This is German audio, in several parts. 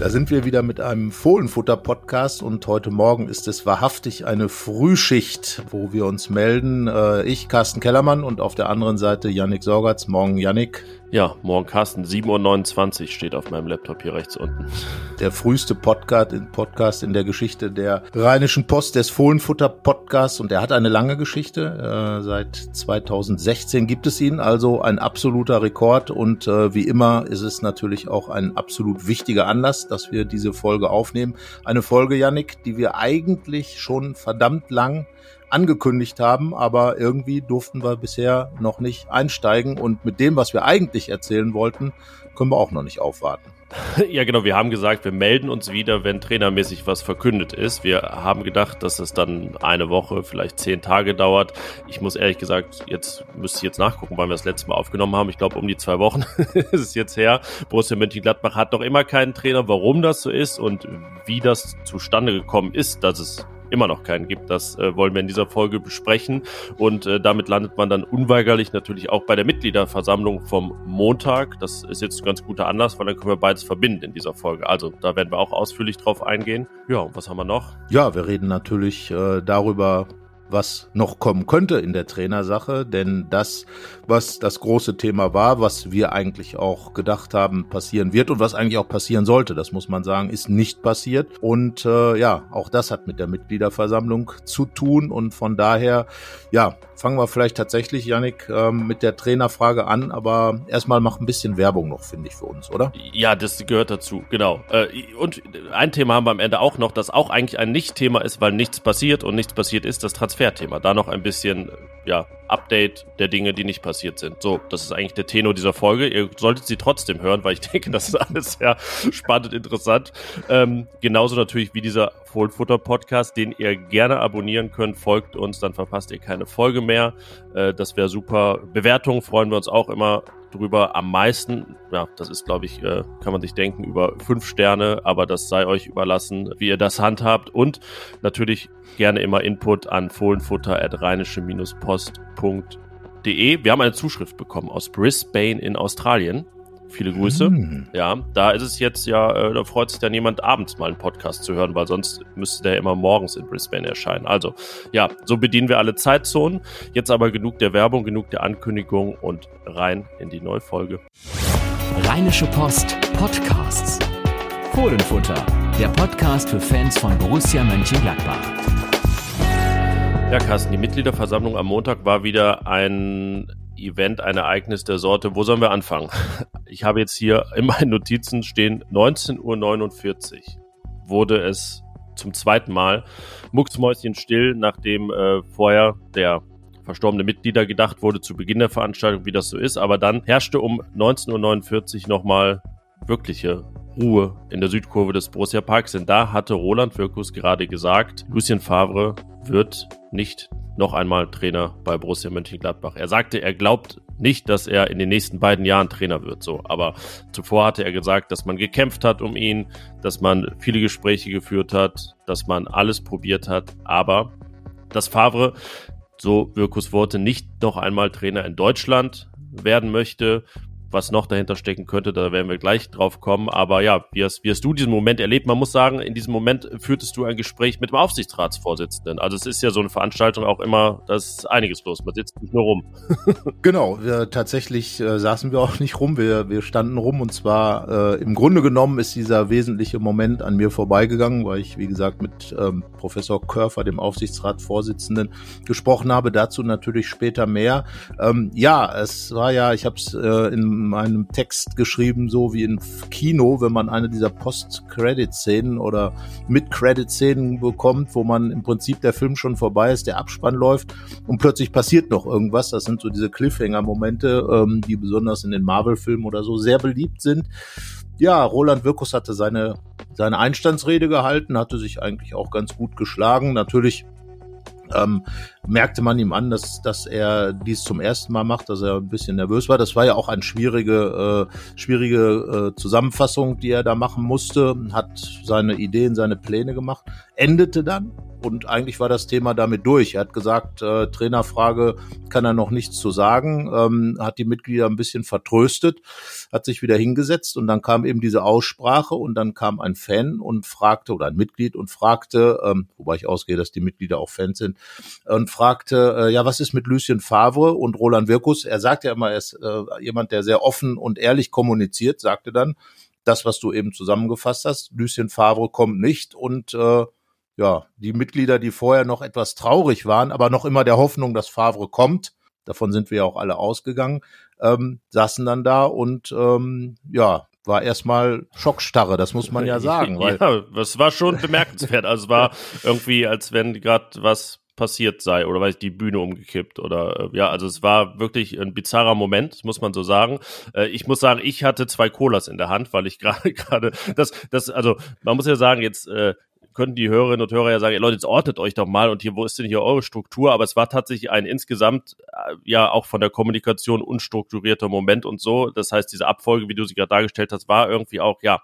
Da sind wir wieder mit einem Fohlenfutter-Podcast und heute Morgen ist es wahrhaftig eine Frühschicht, wo wir uns melden. Äh, ich, Carsten Kellermann und auf der anderen Seite Yannick Sorgatz. Morgen, Yannick. Ja, morgen Carsten, 7.29 Uhr steht auf meinem Laptop hier rechts unten. Der früheste Podcast, Podcast in der Geschichte der Rheinischen Post, des Fohlenfutter-Podcasts und der hat eine lange Geschichte. Äh, seit 2016 gibt es ihn, also ein absoluter Rekord und äh, wie immer ist es natürlich auch ein absolut wichtiger Anlass, dass wir diese Folge aufnehmen. Eine Folge, Yannick, die wir eigentlich schon verdammt lang angekündigt haben, aber irgendwie durften wir bisher noch nicht einsteigen und mit dem, was wir eigentlich erzählen wollten, können wir auch noch nicht aufwarten. Ja, genau. Wir haben gesagt, wir melden uns wieder, wenn trainermäßig was verkündet ist. Wir haben gedacht, dass es dann eine Woche, vielleicht zehn Tage dauert. Ich muss ehrlich gesagt, jetzt müsste ich jetzt nachgucken, wann wir das letzte Mal aufgenommen haben. Ich glaube, um die zwei Wochen ist es jetzt her. Borussia Mönchengladbach hat noch immer keinen Trainer. Warum das so ist und wie das zustande gekommen ist, dass es immer noch keinen gibt. Das äh, wollen wir in dieser Folge besprechen. Und äh, damit landet man dann unweigerlich natürlich auch bei der Mitgliederversammlung vom Montag. Das ist jetzt ein ganz guter Anlass, weil dann können wir beides verbinden in dieser Folge. Also da werden wir auch ausführlich drauf eingehen. Ja, und was haben wir noch? Ja, wir reden natürlich äh, darüber, was noch kommen könnte in der Trainersache, denn das, was das große Thema war, was wir eigentlich auch gedacht haben, passieren wird und was eigentlich auch passieren sollte, das muss man sagen, ist nicht passiert. Und äh, ja, auch das hat mit der Mitgliederversammlung zu tun und von daher, ja, fangen wir vielleicht tatsächlich, Yannick, ähm, mit der Trainerfrage an, aber erstmal mach ein bisschen Werbung noch, finde ich, für uns, oder? Ja, das gehört dazu, genau. Äh, und ein Thema haben wir am Ende auch noch, das auch eigentlich ein Nicht-Thema ist, weil nichts passiert und nichts passiert ist, das Transferthema. Da noch ein bisschen, ja, Update der Dinge, die nicht passiert sind. So, das ist eigentlich der Tenor dieser Folge. Ihr solltet sie trotzdem hören, weil ich denke, das ist alles sehr spannend, interessant. Ähm, genauso natürlich wie dieser Foldfutter Podcast, den ihr gerne abonnieren könnt. Folgt uns, dann verpasst ihr keine Folge mehr. Äh, das wäre super. Bewertungen freuen wir uns auch immer drüber am meisten. Ja, das ist, glaube ich, äh, kann man sich denken, über fünf Sterne, aber das sei euch überlassen, wie ihr das handhabt. Und natürlich gerne immer Input an fohlenfutter.rheinische-post.de. Wir haben eine Zuschrift bekommen aus Brisbane in Australien. Viele Grüße. Mhm. Ja, da ist es jetzt ja, äh, da freut sich dann jemand abends mal einen Podcast zu hören, weil sonst müsste der immer morgens in Brisbane erscheinen. Also, ja, so bedienen wir alle Zeitzonen. Jetzt aber genug der Werbung, genug der Ankündigung und rein in die neue Folge. Rheinische Post Podcasts. Fohlenfutter, der Podcast für Fans von Borussia Mönchengladbach. Ja, Carsten, die Mitgliederversammlung am Montag war wieder ein Event, ein Ereignis der Sorte. Wo sollen wir anfangen? Ich habe jetzt hier in meinen Notizen stehen 19.49 Uhr wurde es zum zweiten Mal mucksmäuschen still, nachdem äh, vorher der verstorbene Mitglieder gedacht wurde zu Beginn der Veranstaltung, wie das so ist. Aber dann herrschte um 19.49 Uhr nochmal wirkliche Ruhe in der Südkurve des Borussia Parks. Denn da hatte Roland Wirkus gerade gesagt, Lucien Favre wird nicht noch einmal Trainer bei Borussia Mönchengladbach. Er sagte, er glaubt nicht, dass er in den nächsten beiden Jahren Trainer wird, so. Aber zuvor hatte er gesagt, dass man gekämpft hat um ihn, dass man viele Gespräche geführt hat, dass man alles probiert hat, aber dass Favre, so Wirkus Worte, nicht noch einmal Trainer in Deutschland werden möchte, was noch dahinter stecken könnte, da werden wir gleich drauf kommen. Aber ja, wie hast, wie hast du diesen Moment erlebt? Man muss sagen, in diesem Moment führtest du ein Gespräch mit dem Aufsichtsratsvorsitzenden. Also es ist ja so eine Veranstaltung auch immer, da ist einiges los. Man sitzt nicht nur rum. genau, wir, tatsächlich äh, saßen wir auch nicht rum, wir, wir standen rum und zwar äh, im Grunde genommen ist dieser wesentliche Moment an mir vorbeigegangen, weil ich, wie gesagt, mit ähm, Professor Körfer, dem Aufsichtsratsvorsitzenden, gesprochen habe. Dazu natürlich später mehr. Ähm, ja, es war ja, ich habe es äh, in meinem Text geschrieben, so wie in Kino, wenn man eine dieser Post-Credit-Szenen oder Mid-Credit-Szenen bekommt, wo man im Prinzip der Film schon vorbei ist, der Abspann läuft und plötzlich passiert noch irgendwas. Das sind so diese Cliffhanger-Momente, ähm, die besonders in den Marvel-Filmen oder so sehr beliebt sind. Ja, Roland Wirkus hatte seine, seine Einstandsrede gehalten, hatte sich eigentlich auch ganz gut geschlagen. Natürlich ähm, merkte man ihm an, dass, dass er dies zum ersten Mal macht, dass er ein bisschen nervös war. Das war ja auch eine schwierige, äh, schwierige äh, Zusammenfassung, die er da machen musste, hat seine Ideen, seine Pläne gemacht, endete dann und eigentlich war das Thema damit durch. Er hat gesagt, äh, Trainerfrage kann er noch nichts zu sagen, ähm, hat die Mitglieder ein bisschen vertröstet, hat sich wieder hingesetzt und dann kam eben diese Aussprache und dann kam ein Fan und fragte oder ein Mitglied und fragte, ähm, wobei ich ausgehe, dass die Mitglieder auch Fans sind, und fragte, äh, ja, was ist mit Lucien Favre und Roland Wirkus? Er sagt ja immer, er ist äh, jemand, der sehr offen und ehrlich kommuniziert, sagte dann, das, was du eben zusammengefasst hast. Lucien Favre kommt nicht und äh, ja, die Mitglieder, die vorher noch etwas traurig waren, aber noch immer der Hoffnung, dass Favre kommt, davon sind wir ja auch alle ausgegangen, ähm, saßen dann da und ähm, ja, war erstmal Schockstarre, das muss man ja sagen. Weil ja, das war schon bemerkenswert. Also es war irgendwie, als wenn gerade was passiert sei oder weiß ich, die Bühne umgekippt oder äh, ja, also es war wirklich ein bizarrer Moment, muss man so sagen. Äh, ich muss sagen, ich hatte zwei Colas in der Hand, weil ich gerade gerade das das also man muss ja sagen, jetzt äh, könnten die Hörerinnen und Hörer ja sagen, Leute, jetzt ordnet euch doch mal und hier, wo ist denn hier eure Struktur? Aber es war tatsächlich ein insgesamt äh, ja auch von der Kommunikation unstrukturierter Moment und so. Das heißt, diese Abfolge, wie du sie gerade dargestellt hast, war irgendwie auch, ja,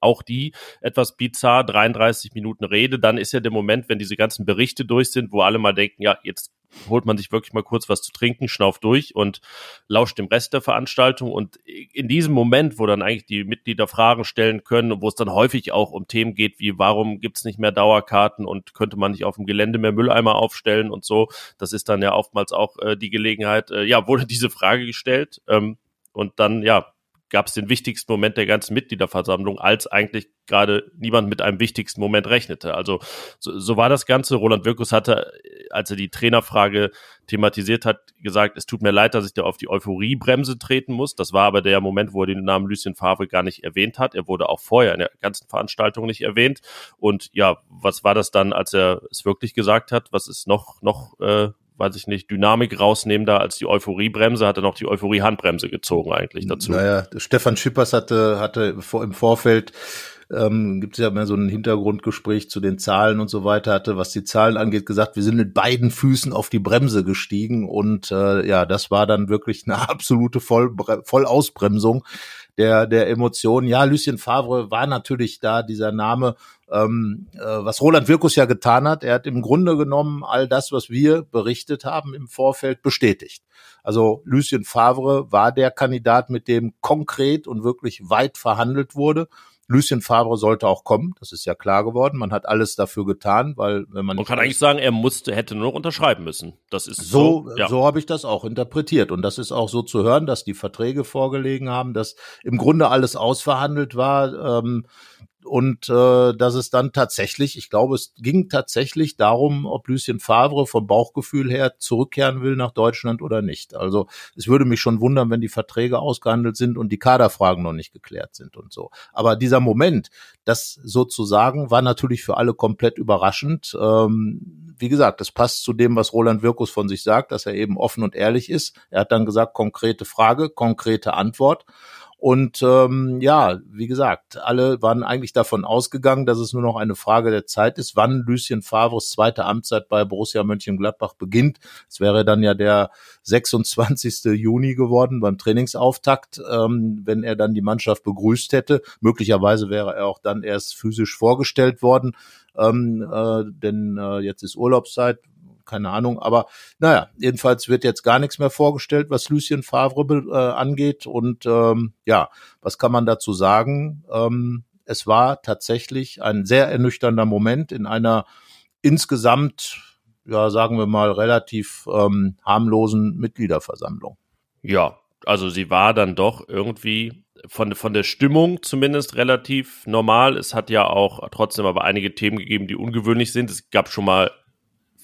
auch die etwas bizarr, 33 Minuten Rede. Dann ist ja der Moment, wenn diese ganzen Berichte durch sind, wo alle mal denken, ja, jetzt holt man sich wirklich mal kurz was zu trinken, schnauft durch und lauscht dem Rest der Veranstaltung. Und in diesem Moment, wo dann eigentlich die Mitglieder Fragen stellen können und wo es dann häufig auch um Themen geht, wie warum gibt's nicht mehr Dauerkarten und könnte man nicht auf dem Gelände mehr Mülleimer aufstellen und so, das ist dann ja oftmals auch äh, die Gelegenheit, äh, ja, wurde diese Frage gestellt. Ähm, und dann, ja, gab es den wichtigsten Moment der ganzen Mitgliederversammlung, als eigentlich gerade niemand mit einem wichtigsten Moment rechnete. Also so, so war das Ganze. Roland Wirkus hatte, als er die Trainerfrage thematisiert hat, gesagt, es tut mir leid, dass ich da auf die Euphoriebremse treten muss. Das war aber der Moment, wo er den Namen Lucien Favre gar nicht erwähnt hat. Er wurde auch vorher in der ganzen Veranstaltung nicht erwähnt. Und ja, was war das dann, als er es wirklich gesagt hat? Was ist noch, noch äh, weiß ich nicht, Dynamik rausnehmen da als die Euphoriebremse, hat er noch die Euphorie-Handbremse gezogen eigentlich dazu. Naja, Stefan Schippers hatte, hatte im Vorfeld ähm, gibt es ja mehr so ein Hintergrundgespräch zu den Zahlen und so weiter, hatte, was die Zahlen angeht, gesagt, wir sind mit beiden Füßen auf die Bremse gestiegen und äh, ja, das war dann wirklich eine absolute Voll Vollausbremsung der, der Emotionen. Ja, Lucien Favre war natürlich da, dieser Name, ähm, äh, was Roland Wirkus ja getan hat. Er hat im Grunde genommen all das, was wir berichtet haben im Vorfeld, bestätigt. Also Lucien Favre war der Kandidat, mit dem konkret und wirklich weit verhandelt wurde. Lucien Favre sollte auch kommen, das ist ja klar geworden. Man hat alles dafür getan, weil wenn man. Man kann eigentlich sagen, er musste, hätte nur noch unterschreiben müssen. Das ist so. So, ja. so habe ich das auch interpretiert. Und das ist auch so zu hören, dass die Verträge vorgelegen haben, dass im Grunde alles ausverhandelt war. Ähm, und äh, dass es dann tatsächlich, ich glaube, es ging tatsächlich darum, ob Lucien Favre vom Bauchgefühl her zurückkehren will nach Deutschland oder nicht. Also es würde mich schon wundern, wenn die Verträge ausgehandelt sind und die Kaderfragen noch nicht geklärt sind und so. Aber dieser Moment, das sozusagen, war natürlich für alle komplett überraschend. Ähm, wie gesagt, das passt zu dem, was Roland Wirkus von sich sagt, dass er eben offen und ehrlich ist. Er hat dann gesagt, konkrete Frage, konkrete Antwort. Und ähm, ja, wie gesagt, alle waren eigentlich davon ausgegangen, dass es nur noch eine Frage der Zeit ist, wann Lucien Favres zweite Amtszeit bei Borussia Mönchengladbach beginnt. Es wäre dann ja der 26. Juni geworden beim Trainingsauftakt, ähm, wenn er dann die Mannschaft begrüßt hätte. Möglicherweise wäre er auch dann erst physisch vorgestellt worden. Ähm, äh, denn äh, jetzt ist Urlaubszeit, keine Ahnung. Aber naja, jedenfalls wird jetzt gar nichts mehr vorgestellt, was Lucien Favre äh, angeht. Und ähm, ja, was kann man dazu sagen? Ähm, es war tatsächlich ein sehr ernüchternder Moment in einer insgesamt, ja, sagen wir mal, relativ ähm, harmlosen Mitgliederversammlung. Ja, also sie war dann doch irgendwie von, von der Stimmung zumindest relativ normal. Es hat ja auch trotzdem aber einige Themen gegeben, die ungewöhnlich sind. Es gab schon mal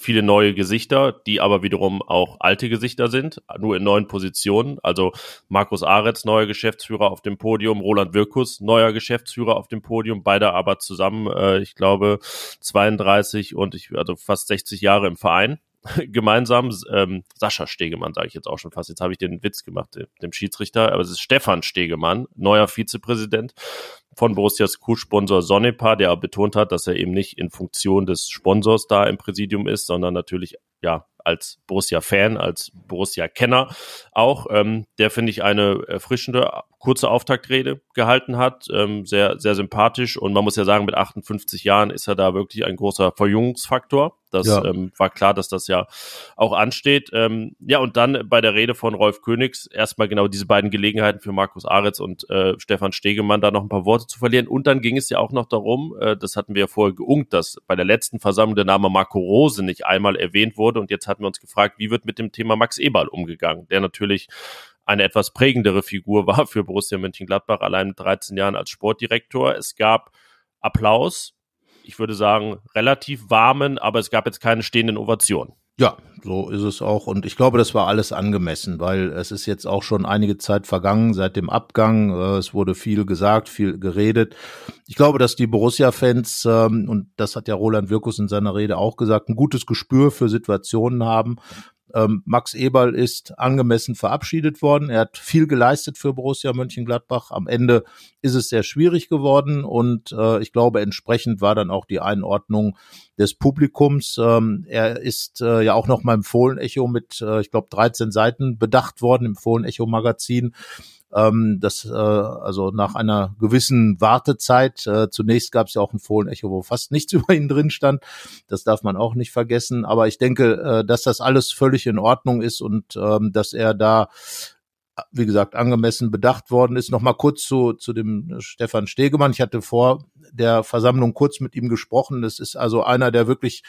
viele neue Gesichter, die aber wiederum auch alte Gesichter sind, nur in neuen Positionen. Also Markus Aretz, neuer Geschäftsführer auf dem Podium, Roland Wirkus, neuer Geschäftsführer auf dem Podium, beide aber zusammen, äh, ich glaube, 32 und ich, also fast 60 Jahre im Verein. Gemeinsam ähm, Sascha Stegemann, sage ich jetzt auch schon fast. Jetzt habe ich den Witz gemacht, dem, dem Schiedsrichter, aber es ist Stefan Stegemann, neuer Vizepräsident von Borussias Co-Sponsor Sonnepa, der betont hat, dass er eben nicht in Funktion des Sponsors da im Präsidium ist, sondern natürlich ja als Borussia-Fan, als Borussia-Kenner auch, ähm, der finde ich eine erfrischende kurze Auftaktrede gehalten hat, ähm, sehr sehr sympathisch und man muss ja sagen, mit 58 Jahren ist er da wirklich ein großer Verjüngungsfaktor. Das ja. ähm, war klar, dass das ja auch ansteht. Ähm, ja, und dann bei der Rede von Rolf Königs erstmal genau diese beiden Gelegenheiten für Markus Aretz und äh, Stefan Stegemann da noch ein paar Worte zu verlieren. Und dann ging es ja auch noch darum, äh, das hatten wir ja vorher geungt, dass bei der letzten Versammlung der Name Marco Rose nicht einmal erwähnt wurde. Und jetzt hatten wir uns gefragt, wie wird mit dem Thema Max Eberl umgegangen, der natürlich eine etwas prägendere Figur war für Borussia Mönchengladbach, allein mit 13 Jahren als Sportdirektor. Es gab Applaus, ich würde sagen, relativ warmen, aber es gab jetzt keine stehenden Ovationen. Ja, so ist es auch. Und ich glaube, das war alles angemessen, weil es ist jetzt auch schon einige Zeit vergangen seit dem Abgang. Äh, es wurde viel gesagt, viel geredet. Ich glaube, dass die Borussia-Fans, ähm, und das hat ja Roland Wirkus in seiner Rede auch gesagt, ein gutes Gespür für Situationen haben, ähm, Max Eberl ist angemessen verabschiedet worden. Er hat viel geleistet für Borussia Mönchengladbach. Am Ende ist es sehr schwierig geworden und äh, ich glaube, entsprechend war dann auch die Einordnung des Publikums. Ähm, er ist äh, ja auch noch mal im Fohlen-Echo mit, äh, ich glaube, 13 Seiten bedacht worden im Fohlen-Echo-Magazin. Ähm, das äh, also nach einer gewissen Wartezeit. Äh, zunächst gab es ja auch ein Fohlen-Echo, wo fast nichts über ihn drin stand. Das darf man auch nicht vergessen. Aber ich denke, äh, dass das alles völlig in Ordnung ist und ähm, dass er da wie gesagt, angemessen bedacht worden ist. Nochmal kurz zu, zu dem Stefan Stegemann. Ich hatte vor der Versammlung kurz mit ihm gesprochen. Das ist also einer, der wirklich,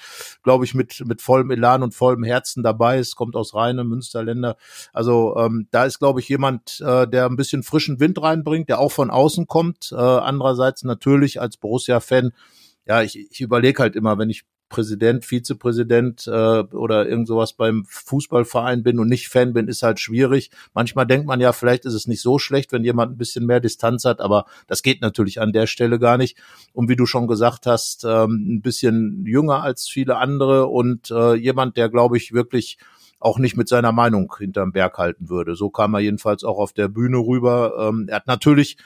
glaube ich, mit, mit vollem Elan und vollem Herzen dabei ist, kommt aus Rheine, Münsterländer. Also ähm, da ist, glaube ich, jemand, äh, der ein bisschen frischen Wind reinbringt, der auch von außen kommt. Äh, andererseits natürlich als Borussia-Fan ja, ich, ich überlege halt immer, wenn ich Präsident, Vizepräsident äh, oder irgend sowas beim Fußballverein bin und nicht Fan bin, ist halt schwierig. Manchmal denkt man ja, vielleicht ist es nicht so schlecht, wenn jemand ein bisschen mehr Distanz hat, aber das geht natürlich an der Stelle gar nicht. Und wie du schon gesagt hast, ähm, ein bisschen jünger als viele andere und äh, jemand, der, glaube ich, wirklich auch nicht mit seiner Meinung hinterm Berg halten würde. So kam er jedenfalls auch auf der Bühne rüber. Ähm, er hat natürlich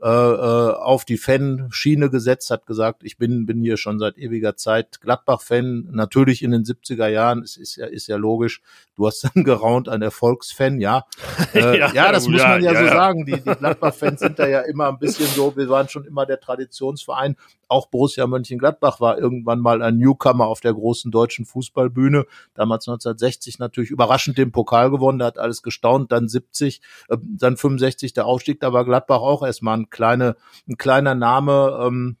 äh, äh, auf die Fan-Schiene gesetzt, hat gesagt, ich bin, bin hier schon seit ewiger Zeit Gladbach-Fan, natürlich in den 70er Jahren, es ist ja, ist ja logisch. Du hast dann geraunt, ein Erfolgsfan, ja. Äh, ja, ja, das ja, muss man ja, ja so sagen. Die, die Gladbach-Fans sind da ja immer ein bisschen so, wir waren schon immer der Traditionsverein. Auch Borussia Mönchengladbach war irgendwann mal ein Newcomer auf der großen deutschen Fußballbühne. Damals 1960 natürlich überraschend den Pokal gewonnen, da hat alles gestaunt. Dann 70, äh, dann 65 der Aufstieg, da war Gladbach auch erstmal ein, kleine, ein kleiner Name. Ähm,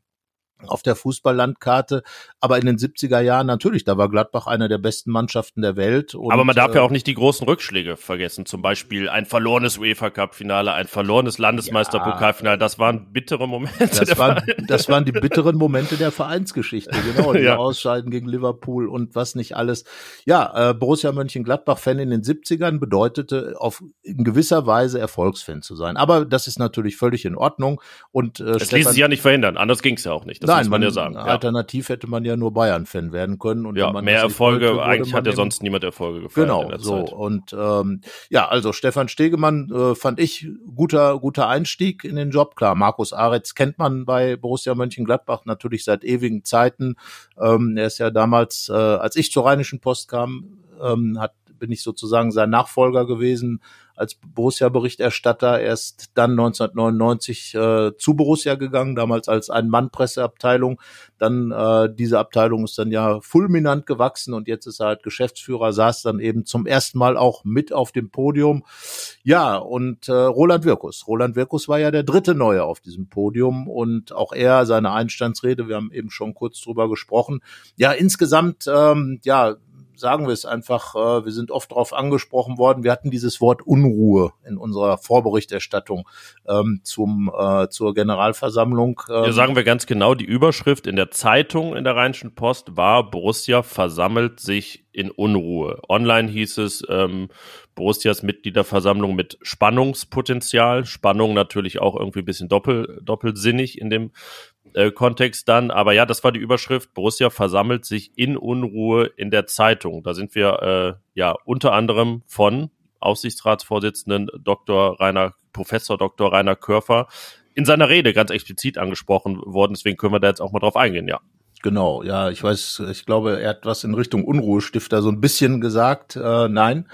auf der Fußballlandkarte. Aber in den 70er Jahren natürlich, da war Gladbach einer der besten Mannschaften der Welt. Und, Aber man darf äh, ja auch nicht die großen Rückschläge vergessen. Zum Beispiel ein verlorenes UEFA Cup Finale, ein verlorenes Landesmeisterpokalfinale. Das waren bittere Momente. Das waren, das waren die bitteren Momente der Vereinsgeschichte. Genau, die ja. Ausscheiden gegen Liverpool und was nicht alles. Ja, äh, Borussia Mönchengladbach-Fan in den 70ern bedeutete auf in gewisser Weise Erfolgsfan zu sein. Aber das ist natürlich völlig in Ordnung. Und äh, das ließ sich ja nicht verhindern. Anders ging es ja auch nicht. Das Nein, muss man, man ja sagen. Alternativ ja. hätte man ja nur Bayern-Fan werden können. Und ja, mehr Erfolge, wollte, eigentlich hat ja sonst niemand Erfolge gefeiert Genau, so. Zeit. Und ähm, ja, also Stefan Stegemann äh, fand ich guter, guter Einstieg in den Job. Klar, Markus Aretz kennt man bei Borussia Mönchengladbach natürlich seit ewigen Zeiten. Ähm, er ist ja damals, äh, als ich zur Rheinischen Post kam, ähm, hat bin ich sozusagen sein Nachfolger gewesen als Borussia-Berichterstatter. Er ist dann 1999 äh, zu Borussia gegangen, damals als Ein-Mann-Presseabteilung. Dann äh, diese Abteilung ist dann ja fulminant gewachsen und jetzt ist er halt Geschäftsführer, saß dann eben zum ersten Mal auch mit auf dem Podium. Ja, und äh, Roland Wirkus. Roland Wirkus war ja der dritte Neue auf diesem Podium und auch er, seine Einstandsrede, wir haben eben schon kurz drüber gesprochen. Ja, insgesamt, ähm, ja, sagen wir es einfach, äh, wir sind oft darauf angesprochen worden. Wir hatten dieses Wort Unruhe in unserer Vorberichterstattung ähm, zum, äh, zur Generalversammlung. Ähm. Ja, sagen wir ganz genau, die Überschrift in der Zeitung in der Rheinischen Post war, Borussia versammelt sich in Unruhe. Online hieß es, ähm, Borussias Mitgliederversammlung mit Spannungspotenzial. Spannung natürlich auch irgendwie ein bisschen doppel, doppelsinnig in dem äh, Kontext dann. Aber ja, das war die Überschrift. Borussia versammelt sich in Unruhe in der Zeitung. Da sind wir äh, ja unter anderem von Aufsichtsratsvorsitzenden Dr. Rainer, Professor Dr. Rainer Körfer in seiner Rede ganz explizit angesprochen worden. Deswegen können wir da jetzt auch mal drauf eingehen, ja. Genau, ja, ich weiß, ich glaube, er hat was in Richtung Unruhestifter so ein bisschen gesagt. Äh, nein,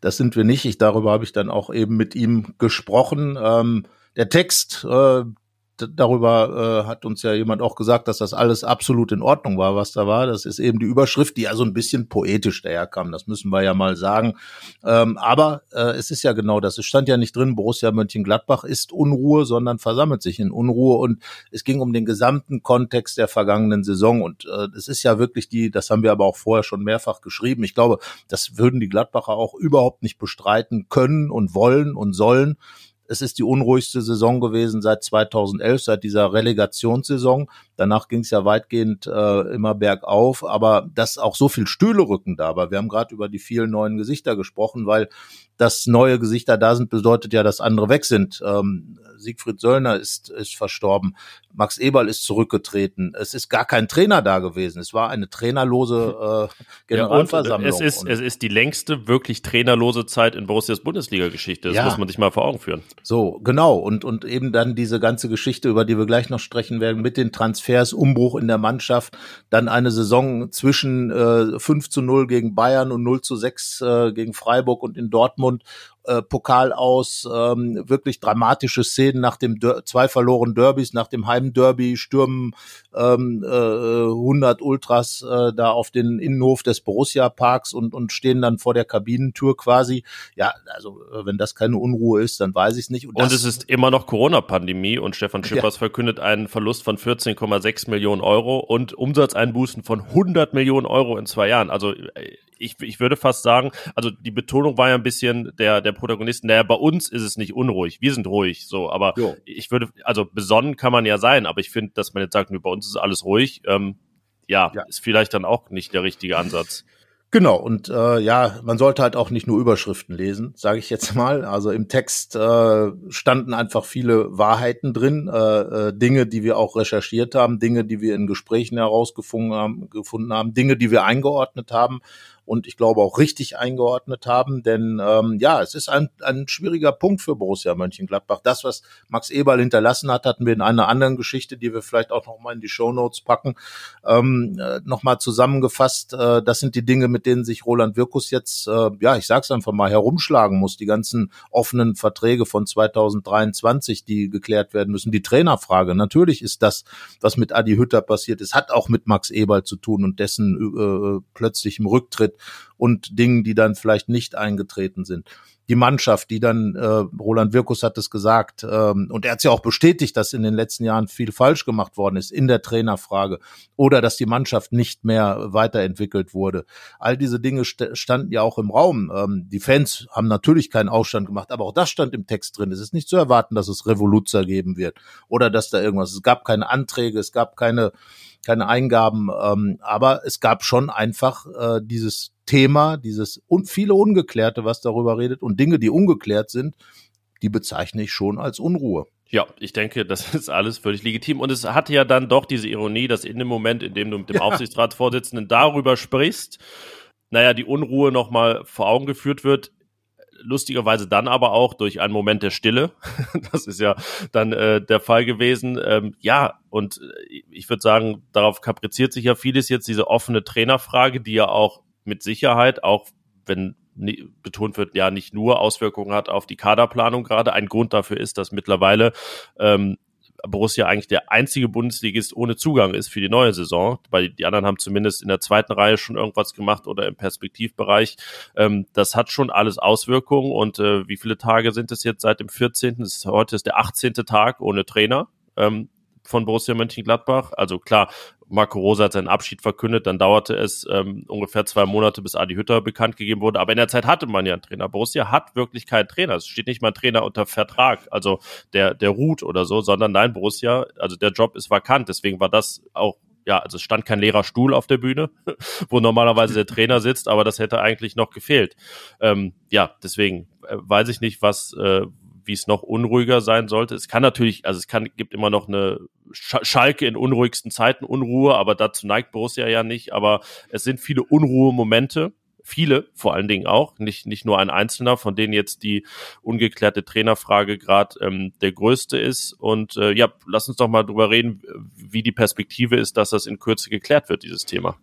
das sind wir nicht. Ich, darüber habe ich dann auch eben mit ihm gesprochen. Ähm, der Text, äh, darüber äh, hat uns ja jemand auch gesagt, dass das alles absolut in Ordnung war, was da war. Das ist eben die Überschrift, die ja so ein bisschen poetisch daherkam. Das müssen wir ja mal sagen. Ähm, aber äh, es ist ja genau das. Es stand ja nicht drin, Borussia Mönchengladbach ist Unruhe, sondern versammelt sich in Unruhe. Und es ging um den gesamten Kontext der vergangenen Saison. Und äh, es ist ja wirklich die, das haben wir aber auch vorher schon mehrfach geschrieben. Ich glaube, das würden die Gladbacher auch überhaupt nicht bestreiten können und wollen und sollen es ist die unruhigste Saison gewesen seit 2011, seit dieser Relegationssaison. Danach ging es ja weitgehend äh, immer bergauf, aber dass auch so viel Stühle rücken da war. Wir haben gerade über die vielen neuen Gesichter gesprochen, weil dass neue Gesichter da sind, bedeutet ja, dass andere weg sind. Ähm, Siegfried Söllner ist, ist verstorben. Max Eberl ist zurückgetreten. Es ist gar kein Trainer da gewesen. Es war eine trainerlose äh, Generalversammlung. Ja, es, ist, es ist die längste wirklich trainerlose Zeit in Borussias Bundesliga-Geschichte. Das ja. muss man sich mal vor Augen führen. So, genau. Und, und eben dann diese ganze Geschichte, über die wir gleich noch sprechen werden, mit den Transfers, Umbruch in der Mannschaft, dann eine Saison zwischen äh, 5 zu 0 gegen Bayern und 0 zu 6 äh, gegen Freiburg und in Dortmund Dortmund äh, Pokal aus, ähm, wirklich dramatische Szenen nach dem Der zwei verlorenen Derbys, nach dem Heimderby stürmen ähm, äh, 100 Ultras äh, da auf den Innenhof des Borussia Parks und und stehen dann vor der Kabinentür quasi. Ja, also äh, wenn das keine Unruhe ist, dann weiß ich es nicht. Und, und es ist immer noch Corona-Pandemie und Stefan Schippers ja. verkündet einen Verlust von 14,6 Millionen Euro und Umsatzeinbußen von 100 Millionen Euro in zwei Jahren. Also äh, ich, ich würde fast sagen, also die Betonung war ja ein bisschen der, der Protagonisten, naja, bei uns ist es nicht unruhig, wir sind ruhig, so, aber jo. ich würde, also besonnen kann man ja sein, aber ich finde, dass man jetzt sagt, bei uns ist alles ruhig, ähm, ja, ja, ist vielleicht dann auch nicht der richtige Ansatz. Genau, und äh, ja, man sollte halt auch nicht nur Überschriften lesen, sage ich jetzt mal. Also im Text äh, standen einfach viele Wahrheiten drin, äh, äh, Dinge, die wir auch recherchiert haben, Dinge, die wir in Gesprächen herausgefunden haben, gefunden haben, Dinge, die wir eingeordnet haben und ich glaube auch richtig eingeordnet haben. Denn ähm, ja, es ist ein, ein schwieriger Punkt für Borussia Mönchengladbach. Das, was Max Eberl hinterlassen hat, hatten wir in einer anderen Geschichte, die wir vielleicht auch noch mal in die Show Notes packen, ähm, äh, noch mal zusammengefasst. Äh, das sind die Dinge, mit denen sich Roland Wirkus jetzt, äh, ja, ich sag's einfach mal, herumschlagen muss. Die ganzen offenen Verträge von 2023, die geklärt werden müssen. Die Trainerfrage. Natürlich ist das, was mit Adi Hütter passiert ist, hat auch mit Max Eberl zu tun und dessen äh, plötzlichem Rücktritt und Dingen, die dann vielleicht nicht eingetreten sind. Die Mannschaft, die dann, äh, Roland Wirkus hat es gesagt, ähm, und er hat es ja auch bestätigt, dass in den letzten Jahren viel falsch gemacht worden ist in der Trainerfrage oder dass die Mannschaft nicht mehr weiterentwickelt wurde. All diese Dinge st standen ja auch im Raum. Ähm, die Fans haben natürlich keinen Aufstand gemacht, aber auch das stand im Text drin. Es ist nicht zu erwarten, dass es Revoluzer geben wird oder dass da irgendwas. Es gab keine Anträge, es gab keine keine Eingaben, ähm, aber es gab schon einfach äh, dieses Thema, dieses und viele Ungeklärte, was darüber redet und Dinge, die ungeklärt sind, die bezeichne ich schon als Unruhe. Ja, ich denke, das ist alles völlig legitim. Und es hatte ja dann doch diese Ironie, dass in dem Moment, in dem du mit dem ja. Aufsichtsratsvorsitzenden darüber sprichst, naja, die Unruhe nochmal vor Augen geführt wird lustigerweise dann aber auch durch einen Moment der Stille. das ist ja dann äh, der Fall gewesen. Ähm, ja, und äh, ich würde sagen, darauf kapriziert sich ja vieles jetzt, diese offene Trainerfrage, die ja auch mit Sicherheit, auch wenn betont wird, ja nicht nur Auswirkungen hat auf die Kaderplanung gerade. Ein Grund dafür ist, dass mittlerweile ähm, Borussia eigentlich der einzige Bundesligist ohne Zugang ist für die neue Saison, weil die anderen haben zumindest in der zweiten Reihe schon irgendwas gemacht oder im Perspektivbereich. Ähm, das hat schon alles Auswirkungen und äh, wie viele Tage sind es jetzt seit dem 14.? Das ist, heute ist der 18. Tag ohne Trainer. Ähm, von Borussia Mönchengladbach. Also klar, Marco Rosa hat seinen Abschied verkündet, dann dauerte es ähm, ungefähr zwei Monate, bis Adi Hütter bekannt gegeben wurde. Aber in der Zeit hatte man ja einen Trainer. Borussia hat wirklich keinen Trainer. Es steht nicht mal ein Trainer unter Vertrag, also der, der ruht oder so, sondern nein, Borussia, also der Job ist vakant. Deswegen war das auch ja, also es stand kein leerer Stuhl auf der Bühne, wo normalerweise der Trainer sitzt, aber das hätte eigentlich noch gefehlt. Ähm, ja, deswegen äh, weiß ich nicht, was, äh, wie es noch unruhiger sein sollte. Es kann natürlich, also es kann, gibt immer noch eine Schalke in unruhigsten Zeiten Unruhe, aber dazu neigt Borussia ja nicht. Aber es sind viele Unruhe-Momente viele vor allen Dingen auch, nicht, nicht nur ein Einzelner, von denen jetzt die ungeklärte Trainerfrage gerade ähm, der größte ist. Und äh, ja, lass uns doch mal drüber reden, wie die Perspektive ist, dass das in Kürze geklärt wird, dieses Thema.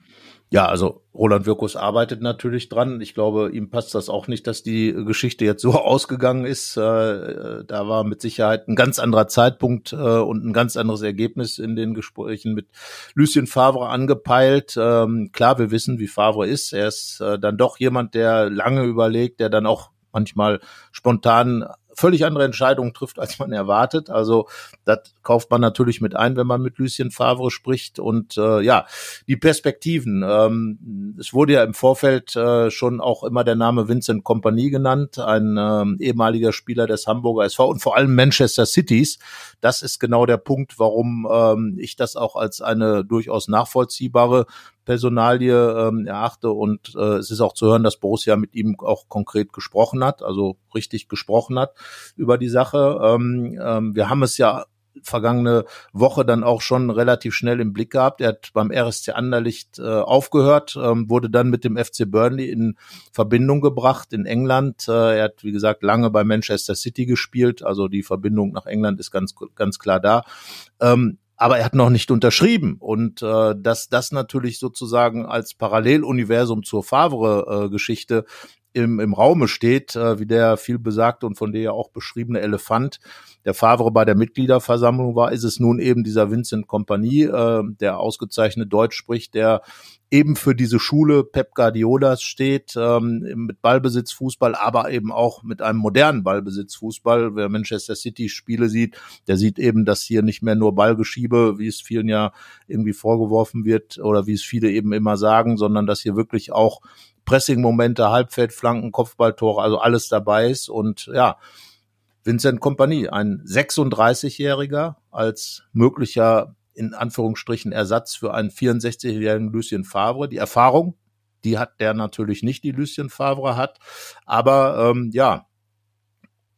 Ja, also Roland Wirkus arbeitet natürlich dran. Ich glaube, ihm passt das auch nicht, dass die Geschichte jetzt so ausgegangen ist. Äh, da war mit Sicherheit ein ganz anderer Zeitpunkt äh, und ein ganz anderes Ergebnis in den Gesprächen mit Lucien Favre angepeilt. Ähm, klar, wir wissen, wie Favre ist. Er ist äh, dann doch jemand, der lange überlegt, der dann auch manchmal spontan völlig andere Entscheidungen trifft, als man erwartet. Also das kauft man natürlich mit ein, wenn man mit Lucien Favre spricht. Und äh, ja, die Perspektiven. Ähm, es wurde ja im Vorfeld äh, schon auch immer der Name Vincent Kompanie genannt, ein ähm, ehemaliger Spieler des Hamburger SV und vor allem Manchester Cities. Das ist genau der Punkt, warum ähm, ich das auch als eine durchaus nachvollziehbare Personalie ähm, erachte und äh, es ist auch zu hören, dass Borussia mit ihm auch konkret gesprochen hat, also richtig gesprochen hat über die Sache. Ähm, ähm, wir haben es ja vergangene Woche dann auch schon relativ schnell im Blick gehabt. Er hat beim RSC Anderlicht äh, aufgehört, ähm, wurde dann mit dem FC Burnley in Verbindung gebracht in England. Äh, er hat, wie gesagt, lange bei Manchester City gespielt, also die Verbindung nach England ist ganz, ganz klar da. Ähm, aber er hat noch nicht unterschrieben. Und äh, dass das natürlich sozusagen als Paralleluniversum zur Favre-Geschichte im, im Raume steht, äh, wie der viel besagte und von der ja auch beschriebene Elefant, der Favre bei der Mitgliederversammlung war, ist es nun eben dieser Vincent Kompanie, äh, der ausgezeichnet Deutsch spricht, der eben für diese Schule Pep Guardiolas steht, ähm, mit Ballbesitzfußball, aber eben auch mit einem modernen Ballbesitzfußball. Wer Manchester City Spiele sieht, der sieht eben, dass hier nicht mehr nur Ballgeschiebe, wie es vielen ja irgendwie vorgeworfen wird oder wie es viele eben immer sagen, sondern dass hier wirklich auch Pressing-Momente, Halbfeldflanken, Kopfballtore, also alles dabei ist und ja, Vincent Kompanie, ein 36-Jähriger als möglicher in Anführungsstrichen Ersatz für einen 64-jährigen Lucien Favre. Die Erfahrung, die hat der natürlich nicht, die Lucien Favre hat. Aber ähm, ja,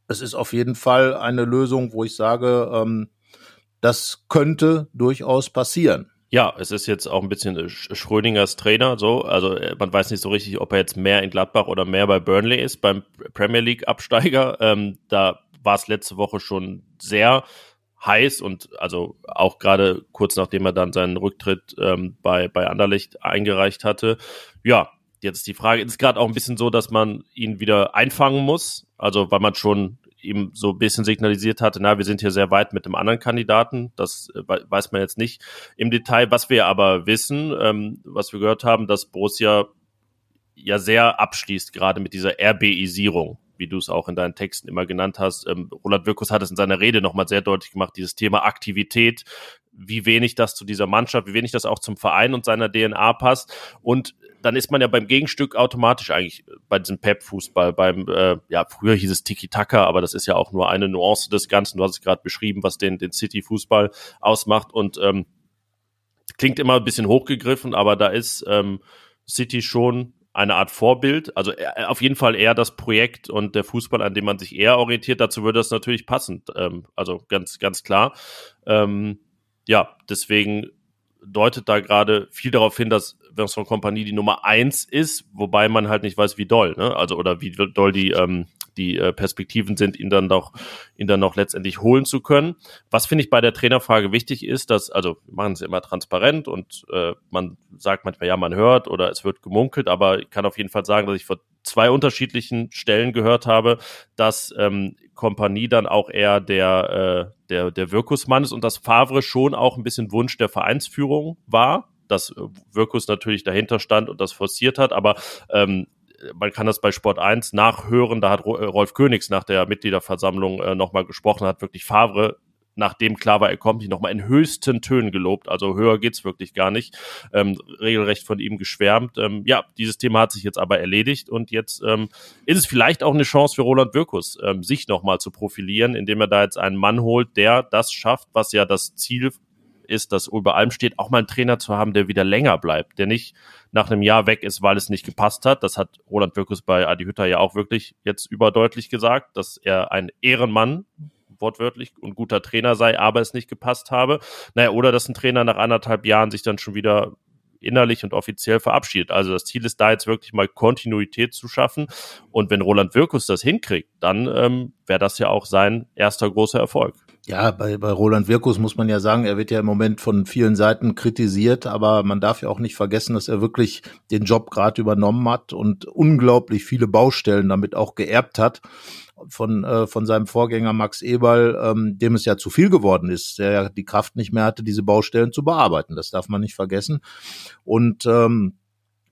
es ist auf jeden Fall eine Lösung, wo ich sage, ähm, das könnte durchaus passieren. Ja, es ist jetzt auch ein bisschen Schrödingers Trainer, so. Also äh, man weiß nicht so richtig, ob er jetzt mehr in Gladbach oder mehr bei Burnley ist, beim Premier League Absteiger. Ähm, da war es letzte Woche schon sehr heiß und also auch gerade kurz nachdem er dann seinen Rücktritt ähm, bei, bei Anderlecht eingereicht hatte. Ja, jetzt die Frage ist gerade auch ein bisschen so, dass man ihn wieder einfangen muss. Also weil man schon ihm so ein bisschen signalisiert hatte, na, wir sind hier sehr weit mit dem anderen Kandidaten. Das äh, weiß man jetzt nicht im Detail. Was wir aber wissen, ähm, was wir gehört haben, dass Borussia ja sehr abschließt, gerade mit dieser RBisierung wie du es auch in deinen Texten immer genannt hast. Ähm, Roland Wirkus hat es in seiner Rede nochmal sehr deutlich gemacht, dieses Thema Aktivität, wie wenig das zu dieser Mannschaft, wie wenig das auch zum Verein und seiner DNA passt. Und dann ist man ja beim Gegenstück automatisch eigentlich bei diesem Pep-Fußball, beim, äh, ja, früher hieß es Tiki-Taka, aber das ist ja auch nur eine Nuance des Ganzen. Du hast es gerade beschrieben, was den, den City-Fußball ausmacht und ähm, klingt immer ein bisschen hochgegriffen, aber da ist ähm, City schon eine Art Vorbild, also äh, auf jeden Fall eher das Projekt und der Fußball, an dem man sich eher orientiert. Dazu würde das natürlich passen, ähm, also ganz, ganz klar. Ähm, ja, deswegen deutet da gerade viel darauf hin, dass Vincent Kompanie die Nummer eins ist, wobei man halt nicht weiß, wie doll, ne? Also oder wie doll die ähm, die äh, Perspektiven sind, ihn dann doch, ihn dann noch letztendlich holen zu können. Was finde ich bei der Trainerfrage wichtig ist, dass, also wir machen es immer transparent und äh, man sagt manchmal, ja, man hört oder es wird gemunkelt, aber ich kann auf jeden Fall sagen, dass ich vor zwei unterschiedlichen Stellen gehört habe, dass ähm, Kompanie dann auch eher der, äh, der, der Wirkusmann ist und dass Favre schon auch ein bisschen Wunsch der Vereinsführung war, dass Wirkus natürlich dahinter stand und das forciert hat, aber ähm, man kann das bei Sport 1 nachhören, da hat äh, Rolf Königs nach der Mitgliederversammlung äh, nochmal gesprochen, hat wirklich Favre nachdem klar war, er kommt, nicht nochmal in höchsten Tönen gelobt. Also höher geht's wirklich gar nicht. Ähm, regelrecht von ihm geschwärmt. Ähm, ja, dieses Thema hat sich jetzt aber erledigt und jetzt ähm, ist es vielleicht auch eine Chance für Roland Wirkus, ähm, sich nochmal zu profilieren, indem er da jetzt einen Mann holt, der das schafft, was ja das Ziel ist, dass über allem steht, auch mal einen Trainer zu haben, der wieder länger bleibt, der nicht nach einem Jahr weg ist, weil es nicht gepasst hat. Das hat Roland Wirkus bei Adi Hütter ja auch wirklich jetzt überdeutlich gesagt, dass er ein Ehrenmann wortwörtlich und guter Trainer sei, aber es nicht gepasst habe. Naja, oder dass ein Trainer nach anderthalb Jahren sich dann schon wieder innerlich und offiziell verabschiedet. Also das Ziel ist da jetzt wirklich mal Kontinuität zu schaffen. Und wenn Roland Wirkus das hinkriegt, dann ähm, wäre das ja auch sein erster großer Erfolg. Ja, bei, bei Roland Wirkus muss man ja sagen, er wird ja im Moment von vielen Seiten kritisiert, aber man darf ja auch nicht vergessen, dass er wirklich den Job gerade übernommen hat und unglaublich viele Baustellen damit auch geerbt hat von, äh, von seinem Vorgänger Max Eberl, ähm, dem es ja zu viel geworden ist, der ja die Kraft nicht mehr hatte, diese Baustellen zu bearbeiten. Das darf man nicht vergessen. Und ähm,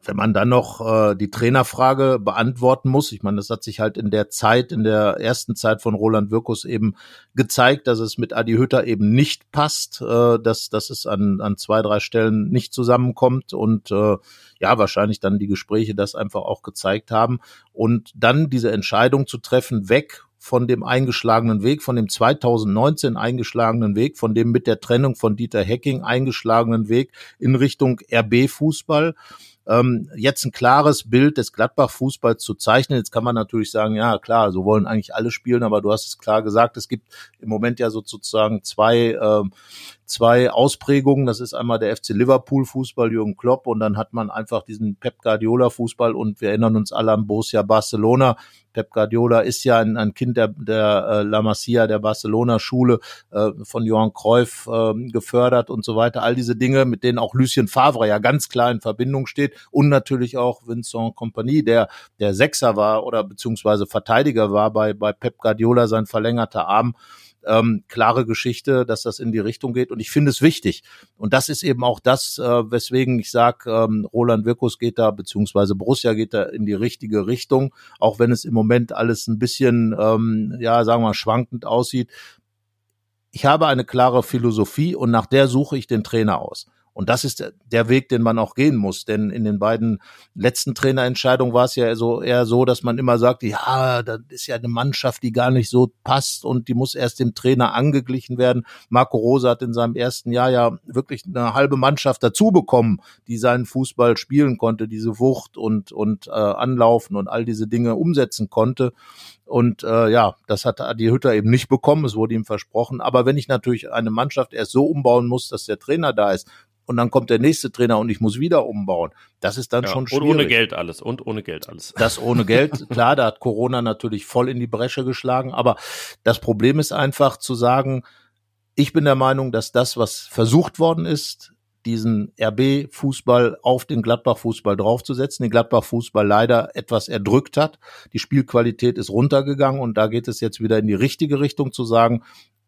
wenn man dann noch äh, die Trainerfrage beantworten muss, ich meine, das hat sich halt in der Zeit, in der ersten Zeit von Roland Wirkus eben gezeigt, dass es mit Adi Hütter eben nicht passt, äh, dass, dass es an, an zwei, drei Stellen nicht zusammenkommt und äh, ja, wahrscheinlich dann die Gespräche das einfach auch gezeigt haben. Und dann diese Entscheidung zu treffen, weg von dem eingeschlagenen Weg, von dem 2019 eingeschlagenen Weg, von dem mit der Trennung von Dieter Hecking eingeschlagenen Weg in Richtung RB-Fußball ähm, jetzt ein klares Bild des Gladbach-Fußballs zu zeichnen. Jetzt kann man natürlich sagen, ja klar, so wollen eigentlich alle spielen, aber du hast es klar gesagt, es gibt im Moment ja sozusagen zwei, ähm, zwei Ausprägungen. Das ist einmal der FC Liverpool Fußball, Jürgen Klopp, und dann hat man einfach diesen Pep Guardiola Fußball und wir erinnern uns alle an Borussia Barcelona. Pep Guardiola ist ja ein, ein Kind der, der äh, La Masia, der Barcelona-Schule äh, von Johann Cruyff äh, gefördert und so weiter. All diese Dinge, mit denen auch Lucien Favre ja ganz klar in Verbindung steht und natürlich auch Vincent Compagnie, der der Sechser war oder beziehungsweise Verteidiger war bei, bei Pep Guardiola, sein verlängerter Arm ähm, klare Geschichte, dass das in die Richtung geht. Und ich finde es wichtig. Und das ist eben auch das, äh, weswegen ich sage, ähm, Roland Wirkus geht da, beziehungsweise Borussia geht da in die richtige Richtung, auch wenn es im Moment alles ein bisschen, ähm, ja, sagen wir mal, schwankend aussieht. Ich habe eine klare Philosophie und nach der suche ich den Trainer aus. Und das ist der Weg, den man auch gehen muss. Denn in den beiden letzten Trainerentscheidungen war es ja so, eher so, dass man immer sagt, ja, das ist ja eine Mannschaft, die gar nicht so passt und die muss erst dem Trainer angeglichen werden. Marco Rosa hat in seinem ersten Jahr ja wirklich eine halbe Mannschaft dazu bekommen, die seinen Fußball spielen konnte, diese Wucht und, und äh, Anlaufen und all diese Dinge umsetzen konnte. Und äh, ja, das hat Adi Hütter eben nicht bekommen, es wurde ihm versprochen. Aber wenn ich natürlich eine Mannschaft erst so umbauen muss, dass der Trainer da ist, und dann kommt der nächste Trainer und ich muss wieder umbauen. Das ist dann ja, schon schwierig. Und ohne Geld alles und ohne Geld alles. Das ohne Geld, klar, da hat Corona natürlich voll in die Bresche geschlagen, aber das Problem ist einfach zu sagen, ich bin der Meinung, dass das, was versucht worden ist, diesen RB-Fußball auf den Gladbach-Fußball draufzusetzen, den Gladbach-Fußball leider etwas erdrückt hat. Die Spielqualität ist runtergegangen und da geht es jetzt wieder in die richtige Richtung zu sagen,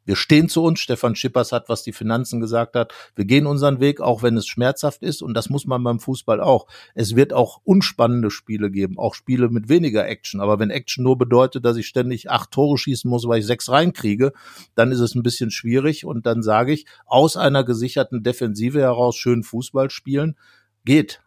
wir stehen zu uns. Stefan Schippers hat, was die Finanzen gesagt hat. Wir gehen unseren Weg, auch wenn es schmerzhaft ist. Und das muss man beim Fußball auch. Es wird auch unspannende Spiele geben, auch Spiele mit weniger Action. Aber wenn Action nur bedeutet, dass ich ständig acht Tore schießen muss, weil ich sechs reinkriege, dann ist es ein bisschen schwierig. Und dann sage ich, aus einer gesicherten Defensive heraus schön Fußball spielen geht.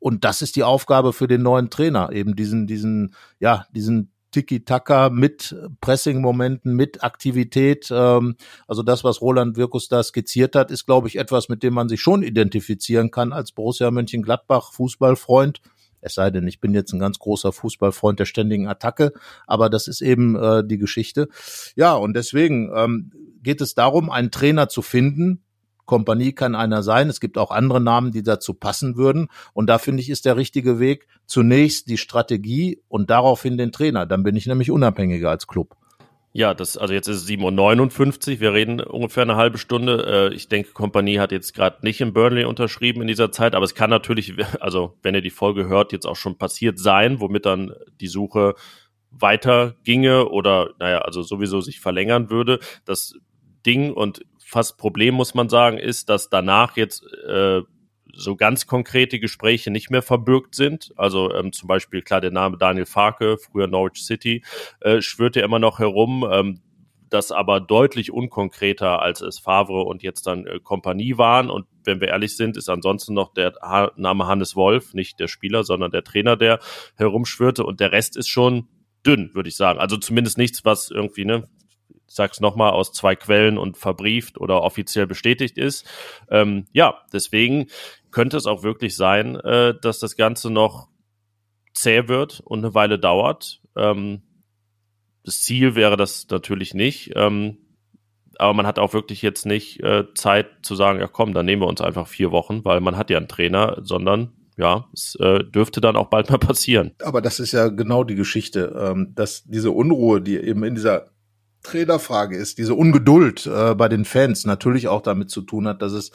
Und das ist die Aufgabe für den neuen Trainer, eben diesen, diesen, ja, diesen Tiki-Taka mit Pressing-Momenten, mit Aktivität. Ähm, also das, was Roland Wirkus da skizziert hat, ist, glaube ich, etwas, mit dem man sich schon identifizieren kann als Borussia Mönchengladbach Fußballfreund. Es sei denn, ich bin jetzt ein ganz großer Fußballfreund der ständigen Attacke, aber das ist eben äh, die Geschichte. Ja, und deswegen ähm, geht es darum, einen Trainer zu finden, Kompanie kann einer sein. Es gibt auch andere Namen, die dazu passen würden. Und da finde ich, ist der richtige Weg zunächst die Strategie und daraufhin den Trainer. Dann bin ich nämlich unabhängiger als Club. Ja, das, also jetzt ist es 7.59 Uhr, wir reden ungefähr eine halbe Stunde. Äh, ich denke, Kompanie hat jetzt gerade nicht in Burnley unterschrieben in dieser Zeit, aber es kann natürlich, also wenn ihr die Folge hört, jetzt auch schon passiert sein, womit dann die Suche weiter ginge oder, naja, also sowieso sich verlängern würde. Das Ding und fast Problem, muss man sagen, ist, dass danach jetzt äh, so ganz konkrete Gespräche nicht mehr verbürgt sind. Also ähm, zum Beispiel, klar, der Name Daniel Farke, früher Norwich City, äh, schwirrte immer noch herum. Ähm, das aber deutlich unkonkreter, als es Favre und jetzt dann äh, Kompanie waren. Und wenn wir ehrlich sind, ist ansonsten noch der ha Name Hannes Wolf, nicht der Spieler, sondern der Trainer, der herumschwirrte. Und der Rest ist schon dünn, würde ich sagen. Also zumindest nichts, was irgendwie, ne, sag's nochmal, aus zwei Quellen und verbrieft oder offiziell bestätigt ist. Ähm, ja, deswegen könnte es auch wirklich sein, äh, dass das Ganze noch zäh wird und eine Weile dauert. Ähm, das Ziel wäre das natürlich nicht. Ähm, aber man hat auch wirklich jetzt nicht äh, Zeit zu sagen, ja komm, dann nehmen wir uns einfach vier Wochen, weil man hat ja einen Trainer, sondern ja, es äh, dürfte dann auch bald mal passieren. Aber das ist ja genau die Geschichte, ähm, dass diese Unruhe, die eben in dieser Trainerfrage ist, diese Ungeduld äh, bei den Fans natürlich auch damit zu tun hat, dass es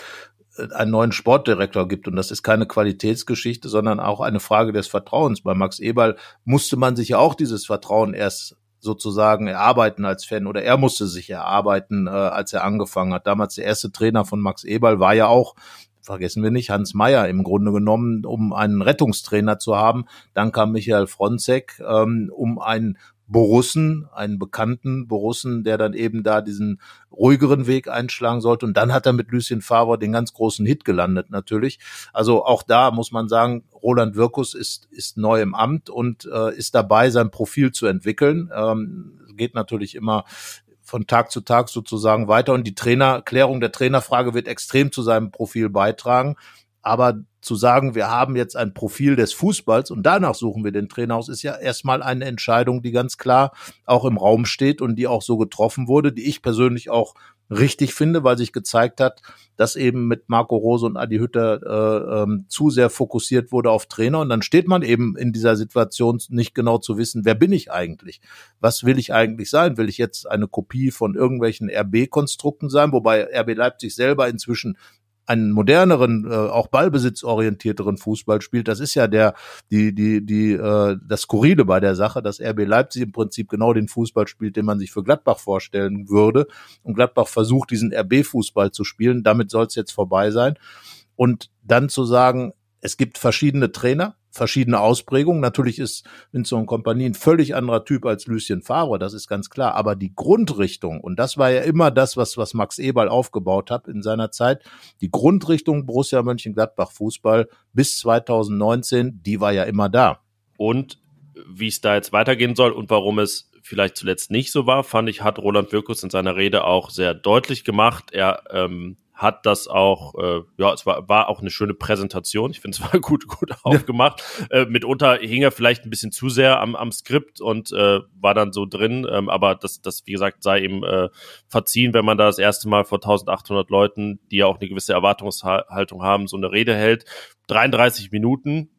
äh, einen neuen Sportdirektor gibt. Und das ist keine Qualitätsgeschichte, sondern auch eine Frage des Vertrauens. Bei Max Eberl musste man sich ja auch dieses Vertrauen erst sozusagen erarbeiten als Fan oder er musste sich erarbeiten, äh, als er angefangen hat. Damals der erste Trainer von Max Eberl war ja auch vergessen wir nicht, Hans Meyer im Grunde genommen, um einen Rettungstrainer zu haben. Dann kam Michael Fronzek, ähm, um einen Borussen, einen bekannten Borussen, der dann eben da diesen ruhigeren Weg einschlagen sollte. Und dann hat er mit Lucien Favre den ganz großen Hit gelandet, natürlich. Also auch da muss man sagen, Roland Wirkus ist, ist neu im Amt und äh, ist dabei, sein Profil zu entwickeln. Ähm, geht natürlich immer von Tag zu Tag sozusagen weiter und die Trainerklärung der Trainerfrage wird extrem zu seinem Profil beitragen. Aber zu sagen, wir haben jetzt ein Profil des Fußballs und danach suchen wir den Trainer aus, ist ja erstmal eine Entscheidung, die ganz klar auch im Raum steht und die auch so getroffen wurde, die ich persönlich auch richtig finde, weil sich gezeigt hat, dass eben mit Marco Rose und Adi Hütter äh, ähm, zu sehr fokussiert wurde auf Trainer und dann steht man eben in dieser Situation nicht genau zu wissen, wer bin ich eigentlich? Was will ich eigentlich sein? Will ich jetzt eine Kopie von irgendwelchen RB-Konstrukten sein, wobei RB Leipzig selber inzwischen einen moderneren, äh, auch ballbesitzorientierteren Fußball spielt. Das ist ja der, die, die, die, äh, das Skurrile bei der Sache, dass RB Leipzig im Prinzip genau den Fußball spielt, den man sich für Gladbach vorstellen würde. Und Gladbach versucht, diesen RB-Fußball zu spielen. Damit soll es jetzt vorbei sein. Und dann zu sagen, es gibt verschiedene Trainer, verschiedene Ausprägungen. Natürlich ist Vincent Kompanie ein völlig anderer Typ als Lucien Favre, das ist ganz klar. Aber die Grundrichtung, und das war ja immer das, was, was Max Eberl aufgebaut hat in seiner Zeit, die Grundrichtung Borussia Mönchengladbach Fußball bis 2019, die war ja immer da. Und wie es da jetzt weitergehen soll und warum es vielleicht zuletzt nicht so war, fand ich, hat Roland Wirkus in seiner Rede auch sehr deutlich gemacht. Er ähm, hat das auch, äh, ja, es war, war auch eine schöne Präsentation. Ich finde, es war gut, gut aufgemacht. Ja. Äh, mitunter hing er vielleicht ein bisschen zu sehr am, am Skript und äh, war dann so drin. Ähm, aber das, das, wie gesagt, sei ihm äh, verziehen, wenn man da das erste Mal vor 1800 Leuten, die ja auch eine gewisse Erwartungshaltung haben, so eine Rede hält. 33 Minuten,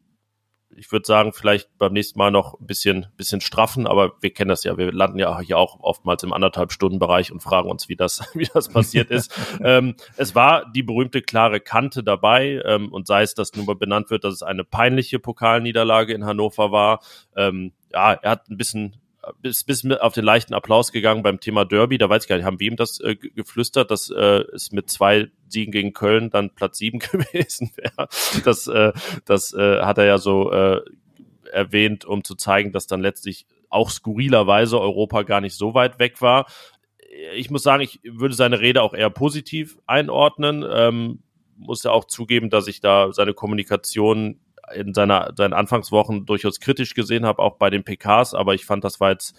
ich würde sagen, vielleicht beim nächsten Mal noch ein bisschen, bisschen straffen, aber wir kennen das ja. Wir landen ja hier auch oftmals im anderthalb Stunden Bereich und fragen uns, wie das, wie das passiert ist. ähm, es war die berühmte klare Kante dabei ähm, und sei es, dass nun mal benannt wird, dass es eine peinliche Pokalniederlage in Hannover war. Ähm, ja, er hat ein bisschen bis, bis auf den leichten Applaus gegangen beim Thema Derby. Da weiß ich gar nicht, haben wir ihm das äh, geflüstert, dass äh, es mit zwei Siegen gegen Köln dann Platz sieben gewesen wäre. Das, äh, das äh, hat er ja so äh, erwähnt, um zu zeigen, dass dann letztlich auch skurrilerweise Europa gar nicht so weit weg war. Ich muss sagen, ich würde seine Rede auch eher positiv einordnen. Ähm, muss ja auch zugeben, dass ich da seine Kommunikation in seiner, seinen Anfangswochen durchaus kritisch gesehen habe, auch bei den PKs, aber ich fand, das war jetzt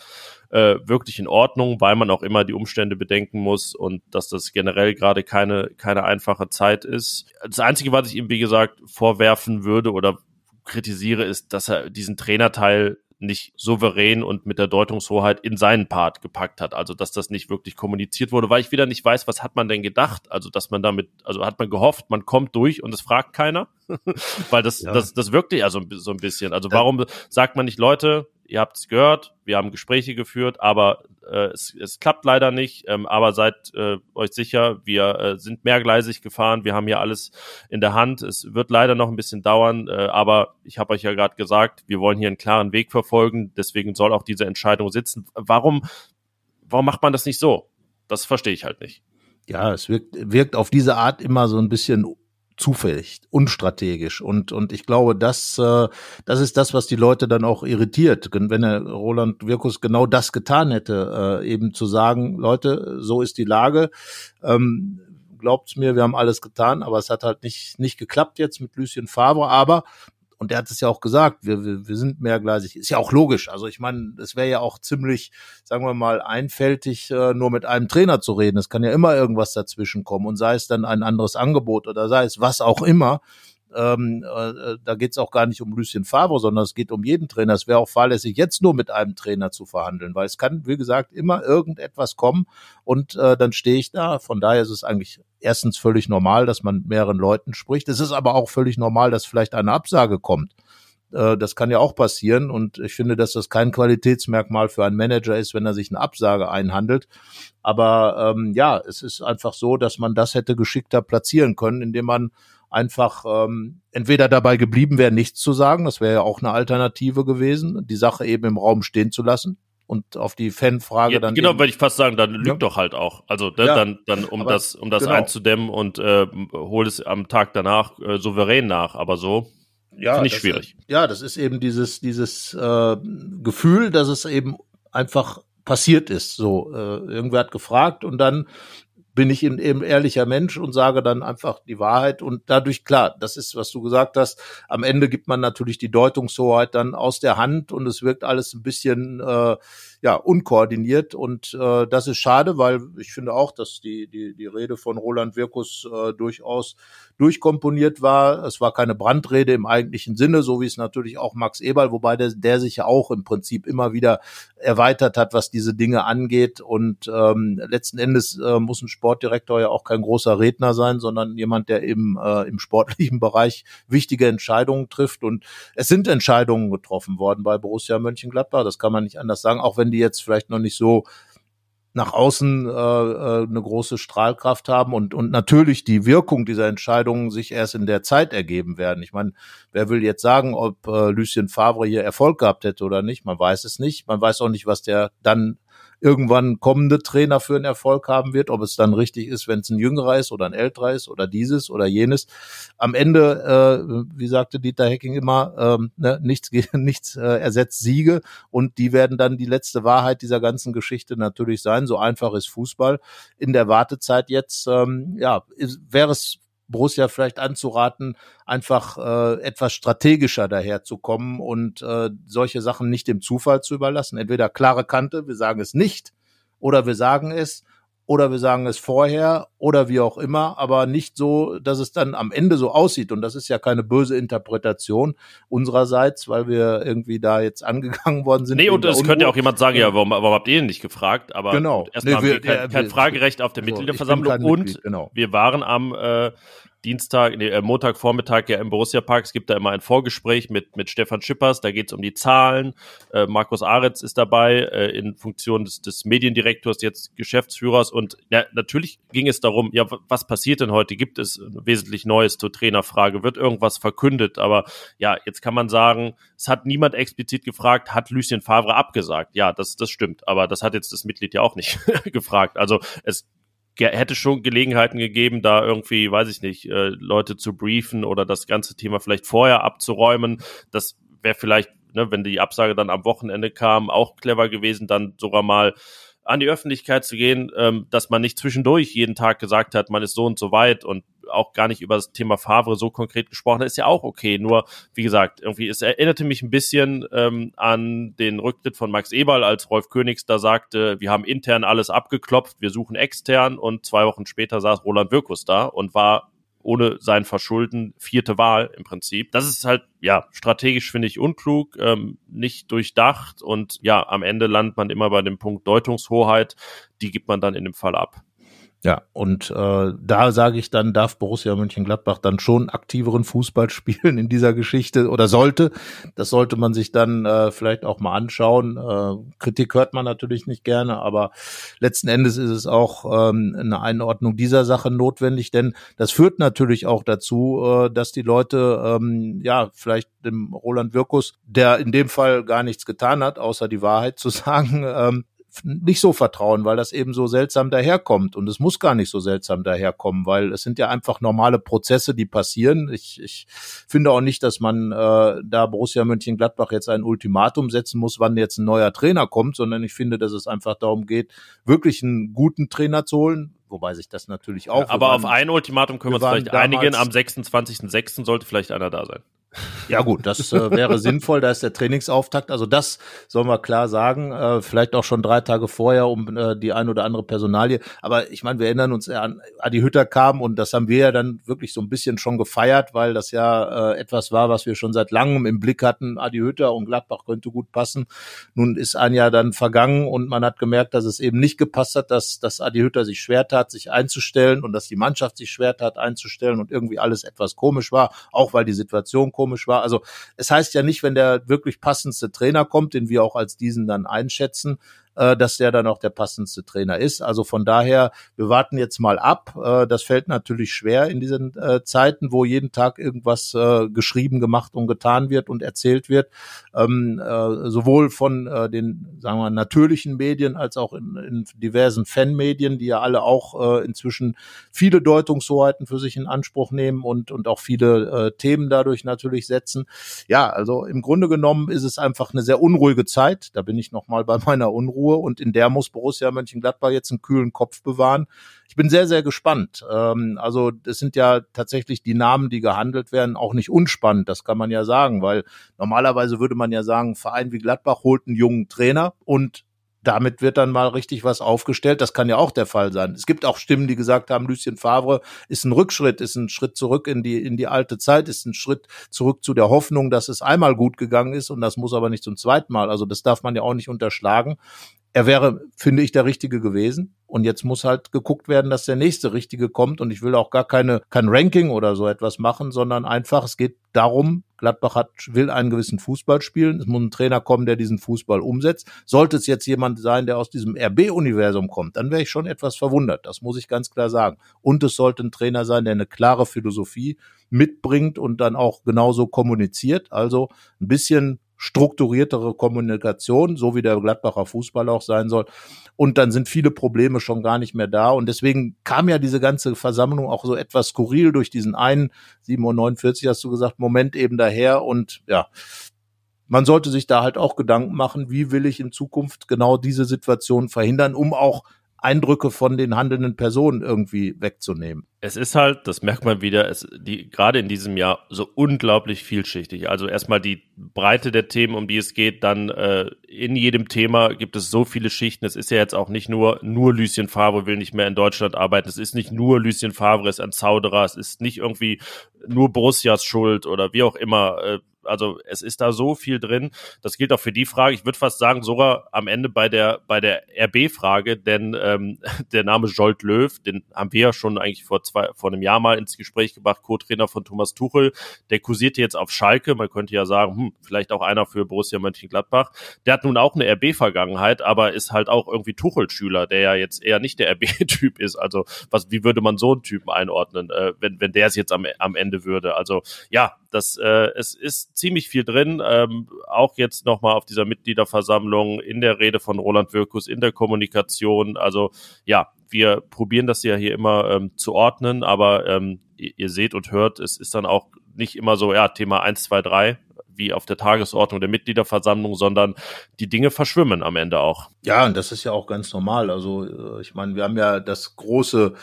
äh, wirklich in Ordnung, weil man auch immer die Umstände bedenken muss und dass das generell gerade keine, keine einfache Zeit ist. Das Einzige, was ich ihm, wie gesagt, vorwerfen würde oder kritisiere, ist, dass er diesen Trainerteil nicht souverän und mit der Deutungshoheit in seinen Part gepackt hat. Also, dass das nicht wirklich kommuniziert wurde, weil ich wieder nicht weiß, was hat man denn gedacht? Also, dass man damit, also hat man gehofft, man kommt durch und es fragt keiner? weil das, ja. das, das wirkte ja so, so ein bisschen. Also, warum sagt man nicht, Leute, ihr habt es gehört, wir haben Gespräche geführt, aber äh, es, es klappt leider nicht. Ähm, aber seid äh, euch sicher, wir äh, sind mehrgleisig gefahren, wir haben hier alles in der Hand. Es wird leider noch ein bisschen dauern, äh, aber ich habe euch ja gerade gesagt, wir wollen hier einen klaren Weg verfolgen, deswegen soll auch diese Entscheidung sitzen. Warum, warum macht man das nicht so? Das verstehe ich halt nicht. Ja, es wirkt, wirkt auf diese Art immer so ein bisschen zufällig, unstrategisch. Und, und ich glaube, das, äh, das ist das, was die Leute dann auch irritiert. Wenn der Roland Wirkus genau das getan hätte, äh, eben zu sagen, Leute, so ist die Lage. Ähm, glaubt's mir, wir haben alles getan, aber es hat halt nicht, nicht geklappt jetzt mit Lucien Favre. Aber und er hat es ja auch gesagt, wir, wir, wir sind mehrgleisig. Ist ja auch logisch. Also ich meine, es wäre ja auch ziemlich, sagen wir mal, einfältig, äh, nur mit einem Trainer zu reden. Es kann ja immer irgendwas dazwischen kommen und sei es dann ein anderes Angebot oder sei es was auch immer. Ähm, äh, da geht es auch gar nicht um Lucien Favre, sondern es geht um jeden Trainer. Es wäre auch fahrlässig, jetzt nur mit einem Trainer zu verhandeln, weil es kann, wie gesagt, immer irgendetwas kommen und äh, dann stehe ich da. Von daher ist es eigentlich erstens völlig normal, dass man mit mehreren Leuten spricht. Es ist aber auch völlig normal, dass vielleicht eine Absage kommt. Äh, das kann ja auch passieren und ich finde, dass das kein Qualitätsmerkmal für einen Manager ist, wenn er sich eine Absage einhandelt. Aber ähm, ja, es ist einfach so, dass man das hätte geschickter platzieren können, indem man einfach ähm, entweder dabei geblieben wäre, nichts zu sagen, das wäre ja auch eine Alternative gewesen, die Sache eben im Raum stehen zu lassen und auf die Fanfrage ja, dann genau würde ich fast sagen dann lügt ja. doch halt auch. Also ne, ja, dann dann um das um das genau. einzudämmen und äh, hol es am Tag danach äh, souverän nach. Aber so ja finde ich das, schwierig. ja das ist eben dieses dieses äh, Gefühl dass es eben einfach passiert ist. So äh, irgendwer hat gefragt und dann bin ich eben ehrlicher Mensch und sage dann einfach die Wahrheit. Und dadurch klar, das ist, was du gesagt hast, am Ende gibt man natürlich die Deutungshoheit dann aus der Hand und es wirkt alles ein bisschen äh, ja unkoordiniert und äh, das ist schade, weil ich finde auch, dass die die die Rede von Roland Wirkus äh, durchaus durchkomponiert war. Es war keine Brandrede im eigentlichen Sinne, so wie es natürlich auch Max Eberl, wobei der, der sich ja auch im Prinzip immer wieder erweitert hat, was diese Dinge angeht. Und ähm, letzten Endes äh, muss ein Sportdirektor ja auch kein großer Redner sein, sondern jemand, der eben äh, im sportlichen Bereich wichtige Entscheidungen trifft. Und es sind Entscheidungen getroffen worden bei Borussia Mönchengladbach. Das kann man nicht anders sagen, auch wenn die jetzt vielleicht noch nicht so nach außen äh, äh, eine große Strahlkraft haben und, und natürlich die Wirkung dieser Entscheidungen sich erst in der Zeit ergeben werden. Ich meine, wer will jetzt sagen, ob äh, Lucien Favre hier Erfolg gehabt hätte oder nicht? Man weiß es nicht. Man weiß auch nicht, was der dann irgendwann kommende Trainer für einen Erfolg haben wird, ob es dann richtig ist, wenn es ein jüngerer ist oder ein älterer ist oder dieses oder jenes. Am Ende, äh, wie sagte Dieter Hecking immer, ähm, ne, nichts, nichts äh, ersetzt Siege und die werden dann die letzte Wahrheit dieser ganzen Geschichte natürlich sein. So einfach ist Fußball. In der Wartezeit jetzt, ähm, ja, wäre es Borussia vielleicht anzuraten, einfach äh, etwas strategischer daherzukommen und äh, solche Sachen nicht dem Zufall zu überlassen. Entweder klare Kante, wir sagen es nicht, oder wir sagen es, oder wir sagen es vorher oder wie auch immer, aber nicht so, dass es dann am Ende so aussieht. Und das ist ja keine böse Interpretation unsererseits, weil wir irgendwie da jetzt angegangen worden sind. Nee, und es könnte ja auch jemand sagen, ja, warum, warum habt ihr ihn nicht gefragt? Aber genau. erstmal nee, wir, kein, kein Fragerecht auf der so, Mitgliederversammlung und Mitglied, genau. wir waren am äh, Dienstag, nee, äh, Montagvormittag ja im Borussia Park. Es gibt da immer ein Vorgespräch mit, mit Stefan Schippers. Da geht es um die Zahlen. Äh, Markus Aretz ist dabei äh, in Funktion des, des Mediendirektors, jetzt Geschäftsführers. Und ja, natürlich ging es darum, ja, was passiert denn heute? Gibt es wesentlich Neues zur Trainerfrage? Wird irgendwas verkündet? Aber ja, jetzt kann man sagen, es hat niemand explizit gefragt, hat Lucien Favre abgesagt? Ja, das, das stimmt. Aber das hat jetzt das Mitglied ja auch nicht gefragt. Also es hätte schon Gelegenheiten gegeben, da irgendwie, weiß ich nicht, äh, Leute zu briefen oder das ganze Thema vielleicht vorher abzuräumen. Das wäre vielleicht, ne, wenn die Absage dann am Wochenende kam, auch clever gewesen, dann sogar mal an die Öffentlichkeit zu gehen, ähm, dass man nicht zwischendurch jeden Tag gesagt hat, man ist so und so weit und auch gar nicht über das Thema Favre so konkret gesprochen hat, ist ja auch okay. Nur, wie gesagt, irgendwie, es erinnerte mich ein bisschen ähm, an den Rücktritt von Max Eberl, als Rolf Königs da sagte, wir haben intern alles abgeklopft, wir suchen extern und zwei Wochen später saß Roland Wirkus da und war ohne sein Verschulden vierte Wahl im Prinzip. Das ist halt, ja, strategisch finde ich unklug, ähm, nicht durchdacht und ja, am Ende landet man immer bei dem Punkt Deutungshoheit. Die gibt man dann in dem Fall ab. Ja, und äh, da sage ich dann, darf Borussia Mönchengladbach dann schon aktiveren Fußball spielen in dieser Geschichte oder sollte. Das sollte man sich dann äh, vielleicht auch mal anschauen. Äh, Kritik hört man natürlich nicht gerne, aber letzten Endes ist es auch ähm, eine Einordnung dieser Sache notwendig, denn das führt natürlich auch dazu, äh, dass die Leute ähm, ja vielleicht dem Roland Wirkus, der in dem Fall gar nichts getan hat, außer die Wahrheit zu sagen, ähm, nicht so vertrauen, weil das eben so seltsam daherkommt. Und es muss gar nicht so seltsam daherkommen, weil es sind ja einfach normale Prozesse, die passieren. Ich, ich finde auch nicht, dass man äh, da Borussia Mönchengladbach jetzt ein Ultimatum setzen muss, wann jetzt ein neuer Trainer kommt, sondern ich finde, dass es einfach darum geht, wirklich einen guten Trainer zu holen, wobei sich das natürlich auch. Ja, aber auf ein Ultimatum können wir uns vielleicht einigen. Am 26.06. sollte vielleicht einer da sein. Ja gut, das äh, wäre sinnvoll, da ist der Trainingsauftakt. Also das sollen wir klar sagen, äh, vielleicht auch schon drei Tage vorher um äh, die ein oder andere Personalie. Aber ich meine, wir erinnern uns an Adi Hütter kam und das haben wir ja dann wirklich so ein bisschen schon gefeiert, weil das ja äh, etwas war, was wir schon seit langem im Blick hatten. Adi Hütter und Gladbach könnte gut passen. Nun ist ein Jahr dann vergangen und man hat gemerkt, dass es eben nicht gepasst hat, dass, dass Adi Hütter sich schwer tat, sich einzustellen und dass die Mannschaft sich schwer tat, einzustellen und irgendwie alles etwas komisch war, auch weil die Situation komisch war. Also es heißt ja nicht, wenn der wirklich passendste Trainer kommt, den wir auch als diesen dann einschätzen, äh, dass der dann auch der passendste Trainer ist. Also von daher, wir warten jetzt mal ab. Äh, das fällt natürlich schwer in diesen äh, Zeiten, wo jeden Tag irgendwas äh, geschrieben, gemacht und getan wird und erzählt wird, ähm, äh, sowohl von äh, den, sagen wir, natürlichen Medien als auch in, in diversen Fanmedien, die ja alle auch äh, inzwischen viele Deutungshoheiten für sich in Anspruch nehmen und, und auch viele äh, Themen dadurch natürlich setzen. Ja, also im Grunde genommen ist es einfach eine sehr unruhige Zeit. Da bin ich nochmal bei meiner Unruhe Unruhe und in der muss Borussia Mönchengladbach jetzt einen kühlen Kopf bewahren. Ich bin sehr, sehr gespannt. Ähm, also es sind ja tatsächlich die Namen, die gehandelt werden, auch nicht unspannend, das kann man ja sagen, weil normalerweise würde man ja sagen, Verein wie Gladbach holt einen jungen Trainer und damit wird dann mal richtig was aufgestellt. Das kann ja auch der Fall sein. Es gibt auch Stimmen, die gesagt haben, Lucien Favre ist ein Rückschritt, ist ein Schritt zurück in die, in die alte Zeit, ist ein Schritt zurück zu der Hoffnung, dass es einmal gut gegangen ist und das muss aber nicht zum zweiten Mal. Also das darf man ja auch nicht unterschlagen er wäre, finde ich, der Richtige gewesen. Und jetzt muss halt geguckt werden, dass der nächste Richtige kommt. Und ich will auch gar keine, kein Ranking oder so etwas machen, sondern einfach, es geht darum, Gladbach hat, will einen gewissen Fußball spielen. Es muss ein Trainer kommen, der diesen Fußball umsetzt. Sollte es jetzt jemand sein, der aus diesem RB-Universum kommt, dann wäre ich schon etwas verwundert. Das muss ich ganz klar sagen. Und es sollte ein Trainer sein, der eine klare Philosophie mitbringt und dann auch genauso kommuniziert. Also ein bisschen strukturiertere Kommunikation, so wie der Gladbacher Fußball auch sein soll. Und dann sind viele Probleme schon gar nicht mehr da. Und deswegen kam ja diese ganze Versammlung auch so etwas skurril durch diesen einen, 7.49 Uhr hast du gesagt, Moment eben daher. Und ja, man sollte sich da halt auch Gedanken machen, wie will ich in Zukunft genau diese Situation verhindern, um auch Eindrücke von den handelnden Personen irgendwie wegzunehmen. Es ist halt, das merkt man wieder, es, die, gerade in diesem Jahr so unglaublich vielschichtig. Also erstmal die Breite der Themen, um die es geht, dann äh, in jedem Thema gibt es so viele Schichten. Es ist ja jetzt auch nicht nur, nur Lucien Favre will nicht mehr in Deutschland arbeiten. Es ist nicht nur Lucien Favre ist ein Zauderer. Es ist nicht irgendwie nur Borussias Schuld oder wie auch immer. Äh, also es ist da so viel drin. Das gilt auch für die Frage. Ich würde fast sagen, sogar am Ende bei der bei der RB-Frage, denn ähm, der Name Jolt Löw, den haben wir ja schon eigentlich vor zwei vor einem Jahr mal ins Gespräch gebracht, Co-Trainer von Thomas Tuchel. Der kursierte jetzt auf Schalke. Man könnte ja sagen, hm, vielleicht auch einer für Borussia Mönchengladbach. Der hat nun auch eine RB-Vergangenheit, aber ist halt auch irgendwie Tuchel-Schüler, der ja jetzt eher nicht der RB-Typ ist. Also was, wie würde man so einen Typen einordnen, äh, wenn wenn der es jetzt am am Ende würde? Also ja, das äh, es ist ziemlich viel drin. Ähm, auch jetzt nochmal auf dieser Mitgliederversammlung, in der Rede von Roland Wirkus, in der Kommunikation. Also ja, wir probieren das ja hier immer ähm, zu ordnen, aber ähm, ihr, ihr seht und hört, es ist dann auch nicht immer so, ja, Thema 1, 2, 3, wie auf der Tagesordnung der Mitgliederversammlung, sondern die Dinge verschwimmen am Ende auch. Ja, und das ist ja auch ganz normal. Also äh, ich meine, wir haben ja das große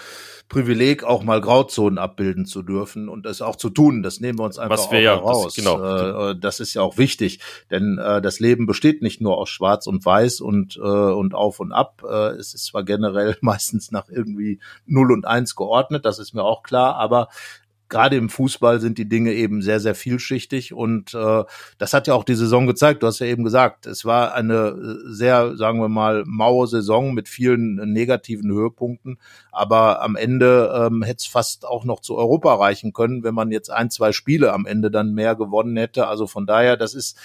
Privileg, auch mal Grauzonen abbilden zu dürfen und das auch zu tun. Das nehmen wir uns einfach Was wir ja, raus. Das, genau. Äh, äh, das ist ja auch wichtig, denn äh, das Leben besteht nicht nur aus Schwarz und Weiß und äh, und auf und ab. Es ist zwar generell meistens nach irgendwie null und eins geordnet, das ist mir auch klar, aber gerade im Fußball sind die Dinge eben sehr, sehr vielschichtig und äh, das hat ja auch die Saison gezeigt. Du hast ja eben gesagt, es war eine äh, sehr, sagen wir mal, maue Saison mit vielen negativen Höhepunkten, aber am Ende ähm, hätte es fast auch noch zu Europa reichen können, wenn man jetzt ein, zwei Spiele am Ende dann mehr gewonnen hätte. Also von daher, das ist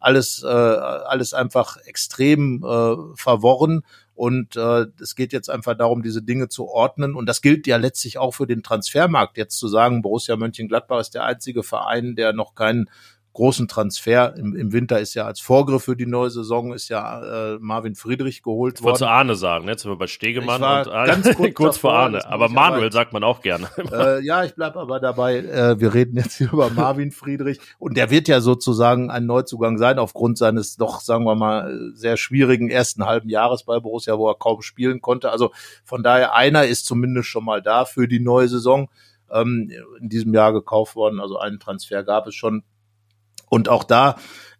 alles, äh, alles einfach extrem äh, verworren und äh, es geht jetzt einfach darum, diese Dinge zu ordnen. Und das gilt ja letztlich auch für den Transfermarkt. Jetzt zu sagen, Borussia Mönchengladbach ist der einzige Verein, der noch keinen großen Transfer. Im, Im Winter ist ja als Vorgriff für die neue Saison ist ja äh, Marvin Friedrich geholt worden. Ich wollte Arne sagen, ne? jetzt sind wir bei Stegemann und Arne. ganz kurz, kurz vor Arne. Aber Manuel sagt man auch gerne. Äh, ja, ich bleib aber dabei. Äh, wir reden jetzt hier über Marvin Friedrich und der wird ja sozusagen ein Neuzugang sein aufgrund seines doch, sagen wir mal, sehr schwierigen ersten halben Jahres bei Borussia, wo er kaum spielen konnte. Also von daher einer ist zumindest schon mal da für die neue Saison ähm, in diesem Jahr gekauft worden. Also einen Transfer gab es schon Und auch da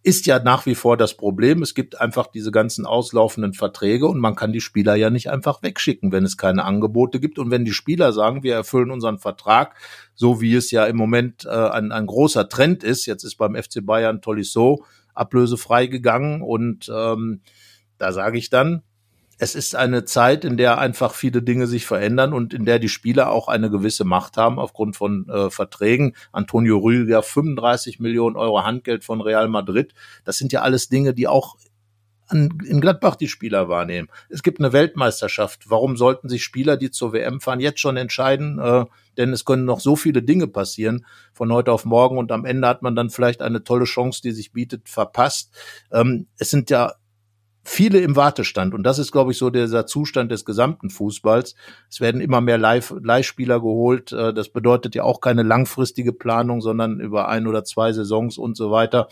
ist ja nach wie vor das Problem. Es gibt einfach diese ganzen auslaufenden Verträge und man kann die Spieler ja nicht einfach wegschicken, wenn es keine Angebote gibt. Und wenn die Spieler sagen, wir erfüllen unseren Vertrag, so wie es ja im Moment äh, ein, ein großer Trend ist, jetzt ist beim FC Bayern Tolisso ablösefrei gegangen und ähm, da sage ich dann, es ist eine Zeit, in der einfach viele Dinge sich verändern und in der die Spieler auch eine gewisse Macht haben aufgrund von äh, Verträgen. Antonio Rüdiger 35 Millionen Euro Handgeld von Real Madrid. Das sind ja alles Dinge, die auch an, in Gladbach die Spieler wahrnehmen. Es gibt eine Weltmeisterschaft. Warum sollten sich Spieler, die zur WM fahren, jetzt schon entscheiden? Äh, denn es können noch so viele Dinge passieren von heute auf morgen und am Ende hat man dann vielleicht eine tolle Chance, die sich bietet, verpasst. Ähm, es sind ja viele im Wartestand. Und das ist, glaube ich, so dieser Zustand des gesamten Fußballs. Es werden immer mehr Leihspieler geholt. Äh, das bedeutet ja auch keine langfristige Planung, sondern über ein oder zwei Saisons und so weiter.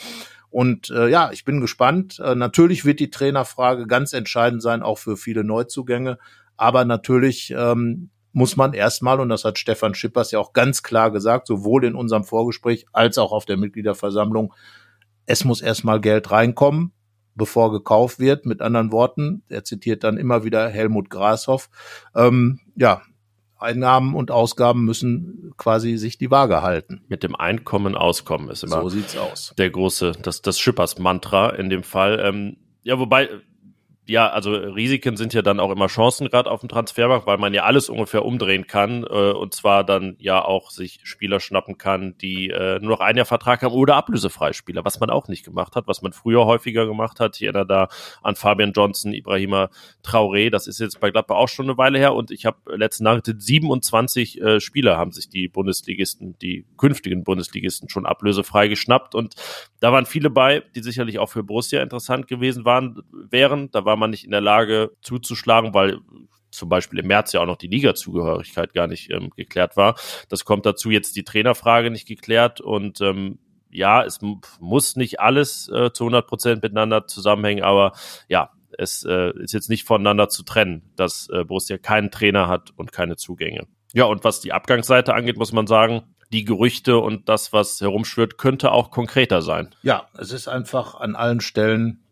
Und äh, ja, ich bin gespannt. Äh, natürlich wird die Trainerfrage ganz entscheidend sein, auch für viele Neuzugänge. Aber natürlich ähm, muss man erstmal, und das hat Stefan Schippers ja auch ganz klar gesagt, sowohl in unserem Vorgespräch als auch auf der Mitgliederversammlung, es muss erstmal Geld reinkommen bevor gekauft wird. Mit anderen Worten, er zitiert dann immer wieder Helmut Grashoff. Ähm, ja, Einnahmen und Ausgaben müssen quasi sich die Waage halten. Mit dem Einkommen auskommen ist immer so sieht's aus. der große, das, das Schippers-Mantra in dem Fall. Ähm, ja, wobei ja, also Risiken sind ja dann auch immer Chancen gerade auf dem Transfermarkt, weil man ja alles ungefähr umdrehen kann äh, und zwar dann ja auch sich Spieler schnappen kann, die äh, nur noch ein Jahr Vertrag haben oder ablösefreie Spieler, was man auch nicht gemacht hat, was man früher häufiger gemacht hat. Hier da an Fabian Johnson, Ibrahima Traoré, das ist jetzt bei Gladbach auch schon eine Weile her und ich habe letzten Nachricht 27 äh, Spieler haben sich die Bundesligisten, die künftigen Bundesligisten schon ablösefrei geschnappt und da waren viele bei, die sicherlich auch für Borussia interessant gewesen waren, wären. Da war war man nicht in der Lage zuzuschlagen, weil zum Beispiel im März ja auch noch die Liga-Zugehörigkeit gar nicht ähm, geklärt war. Das kommt dazu jetzt die Trainerfrage nicht geklärt und ähm, ja, es muss nicht alles äh, zu 100 Prozent miteinander zusammenhängen, aber ja, es äh, ist jetzt nicht voneinander zu trennen, dass äh, Borussia keinen Trainer hat und keine Zugänge. Ja, und was die Abgangsseite angeht, muss man sagen, die Gerüchte und das, was herumschwirrt, könnte auch konkreter sein. Ja, es ist einfach an allen Stellen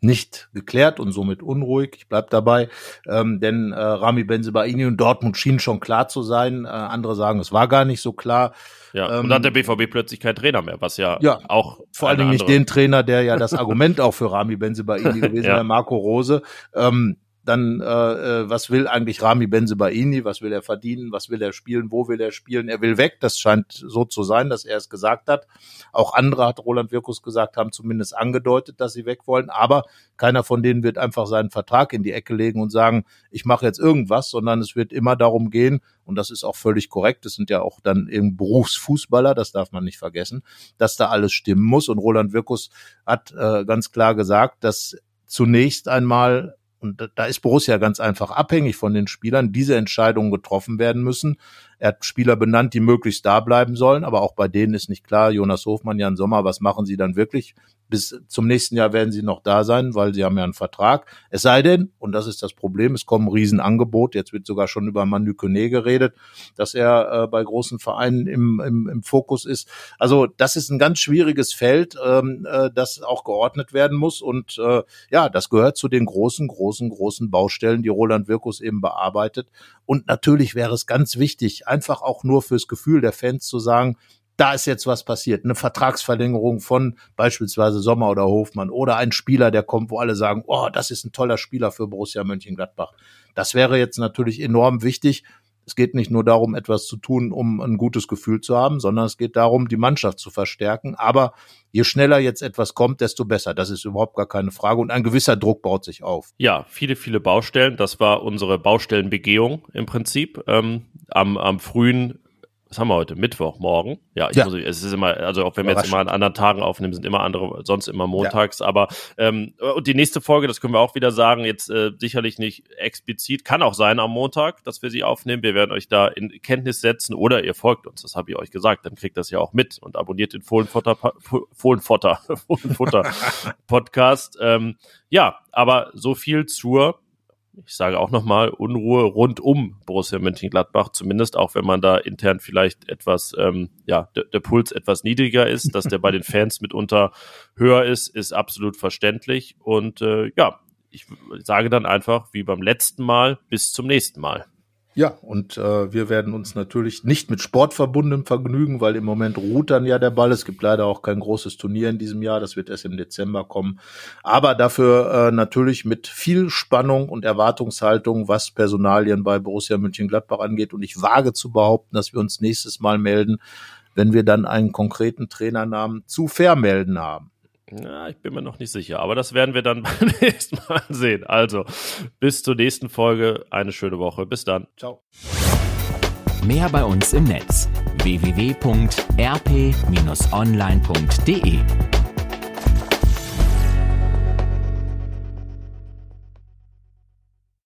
nicht geklärt und somit unruhig. Ich bleib dabei, ähm, denn äh, Rami Benzebaini und Dortmund schienen schon klar zu sein. Äh, andere sagen, es war gar nicht so klar. Ja, ähm, und dann hat der BVB plötzlich keinen Trainer mehr, was ja, ja auch vor allen Dingen nicht den Trainer, der ja das Argument auch für Rami Benzebaini gewesen ja. war, Marco Rose. Ähm, dann äh, äh, was will eigentlich Rami Benzebaini, was will er verdienen, was will er spielen, wo will er spielen, er will weg, das scheint so zu sein, dass er es gesagt hat. Auch andere, hat Roland Wirkus gesagt, haben zumindest angedeutet, dass sie weg wollen, aber keiner von denen wird einfach seinen Vertrag in die Ecke legen und sagen, ich mache jetzt irgendwas, sondern es wird immer darum gehen, und das ist auch völlig korrekt, es sind ja auch dann eben Berufsfußballer, das darf man nicht vergessen, dass da alles stimmen muss. Und Roland Wirkus hat äh, ganz klar gesagt, dass zunächst einmal und da ist Borussia ganz einfach abhängig von den Spielern, diese Entscheidungen getroffen werden müssen. Er hat Spieler benannt, die möglichst da bleiben sollen, aber auch bei denen ist nicht klar, Jonas Hofmann, Jan Sommer, was machen sie dann wirklich? Bis zum nächsten Jahr werden sie noch da sein, weil sie haben ja einen Vertrag. Es sei denn, und das ist das Problem, es kommen Riesenangebot, jetzt wird sogar schon über Manu Kone geredet, dass er äh, bei großen Vereinen im, im, im Fokus ist. Also das ist ein ganz schwieriges Feld, ähm, äh, das auch geordnet werden muss. Und äh, ja, das gehört zu den großen, großen, großen Baustellen, die Roland Wirkus eben bearbeitet. Und natürlich wäre es ganz wichtig, einfach auch nur fürs Gefühl der Fans zu sagen, da ist jetzt was passiert. Eine Vertragsverlängerung von beispielsweise Sommer oder Hofmann oder ein Spieler, der kommt, wo alle sagen, oh, das ist ein toller Spieler für Borussia Mönchengladbach. Das wäre jetzt natürlich enorm wichtig. Es geht nicht nur darum, etwas zu tun, um ein gutes Gefühl zu haben, sondern es geht darum, die Mannschaft zu verstärken. Aber je schneller jetzt etwas kommt, desto besser. Das ist überhaupt gar keine Frage. Und ein gewisser Druck baut sich auf. Ja, viele, viele Baustellen. Das war unsere Baustellenbegehung im Prinzip. Ähm, am, am frühen was haben wir heute? Mittwoch, morgen. Ja, ich ja. Muss, es ist immer, also auch wenn wir jetzt immer an anderen Tagen aufnehmen, sind immer andere, sonst immer montags. Ja. Aber ähm, und die nächste Folge, das können wir auch wieder sagen, jetzt äh, sicherlich nicht explizit, kann auch sein am Montag, dass wir sie aufnehmen. Wir werden euch da in Kenntnis setzen oder ihr folgt uns, das habe ich euch gesagt, dann kriegt das ja auch mit und abonniert den Fohlenfutter, Fohlenfutter, Fohlenfutter Podcast. Ähm, ja, aber so viel zur ich sage auch nochmal, Unruhe rund um Borussia Mönchengladbach, zumindest auch wenn man da intern vielleicht etwas, ähm, ja, der, der Puls etwas niedriger ist, dass der bei den Fans mitunter höher ist, ist absolut verständlich. Und äh, ja, ich sage dann einfach, wie beim letzten Mal, bis zum nächsten Mal. Ja, und äh, wir werden uns natürlich nicht mit sportverbundenem vergnügen, weil im Moment ruht dann ja der Ball. Es gibt leider auch kein großes Turnier in diesem Jahr, das wird erst im Dezember kommen. Aber dafür äh, natürlich mit viel Spannung und Erwartungshaltung, was Personalien bei Borussia Mönchengladbach angeht. Und ich wage zu behaupten, dass wir uns nächstes Mal melden, wenn wir dann einen konkreten Trainernamen zu vermelden haben. Ja, ich bin mir noch nicht sicher, aber das werden wir dann beim nächsten Mal sehen. Also, bis zur nächsten Folge. Eine schöne Woche. Bis dann. Ciao. Mehr bei uns im Netz www.rp-online.de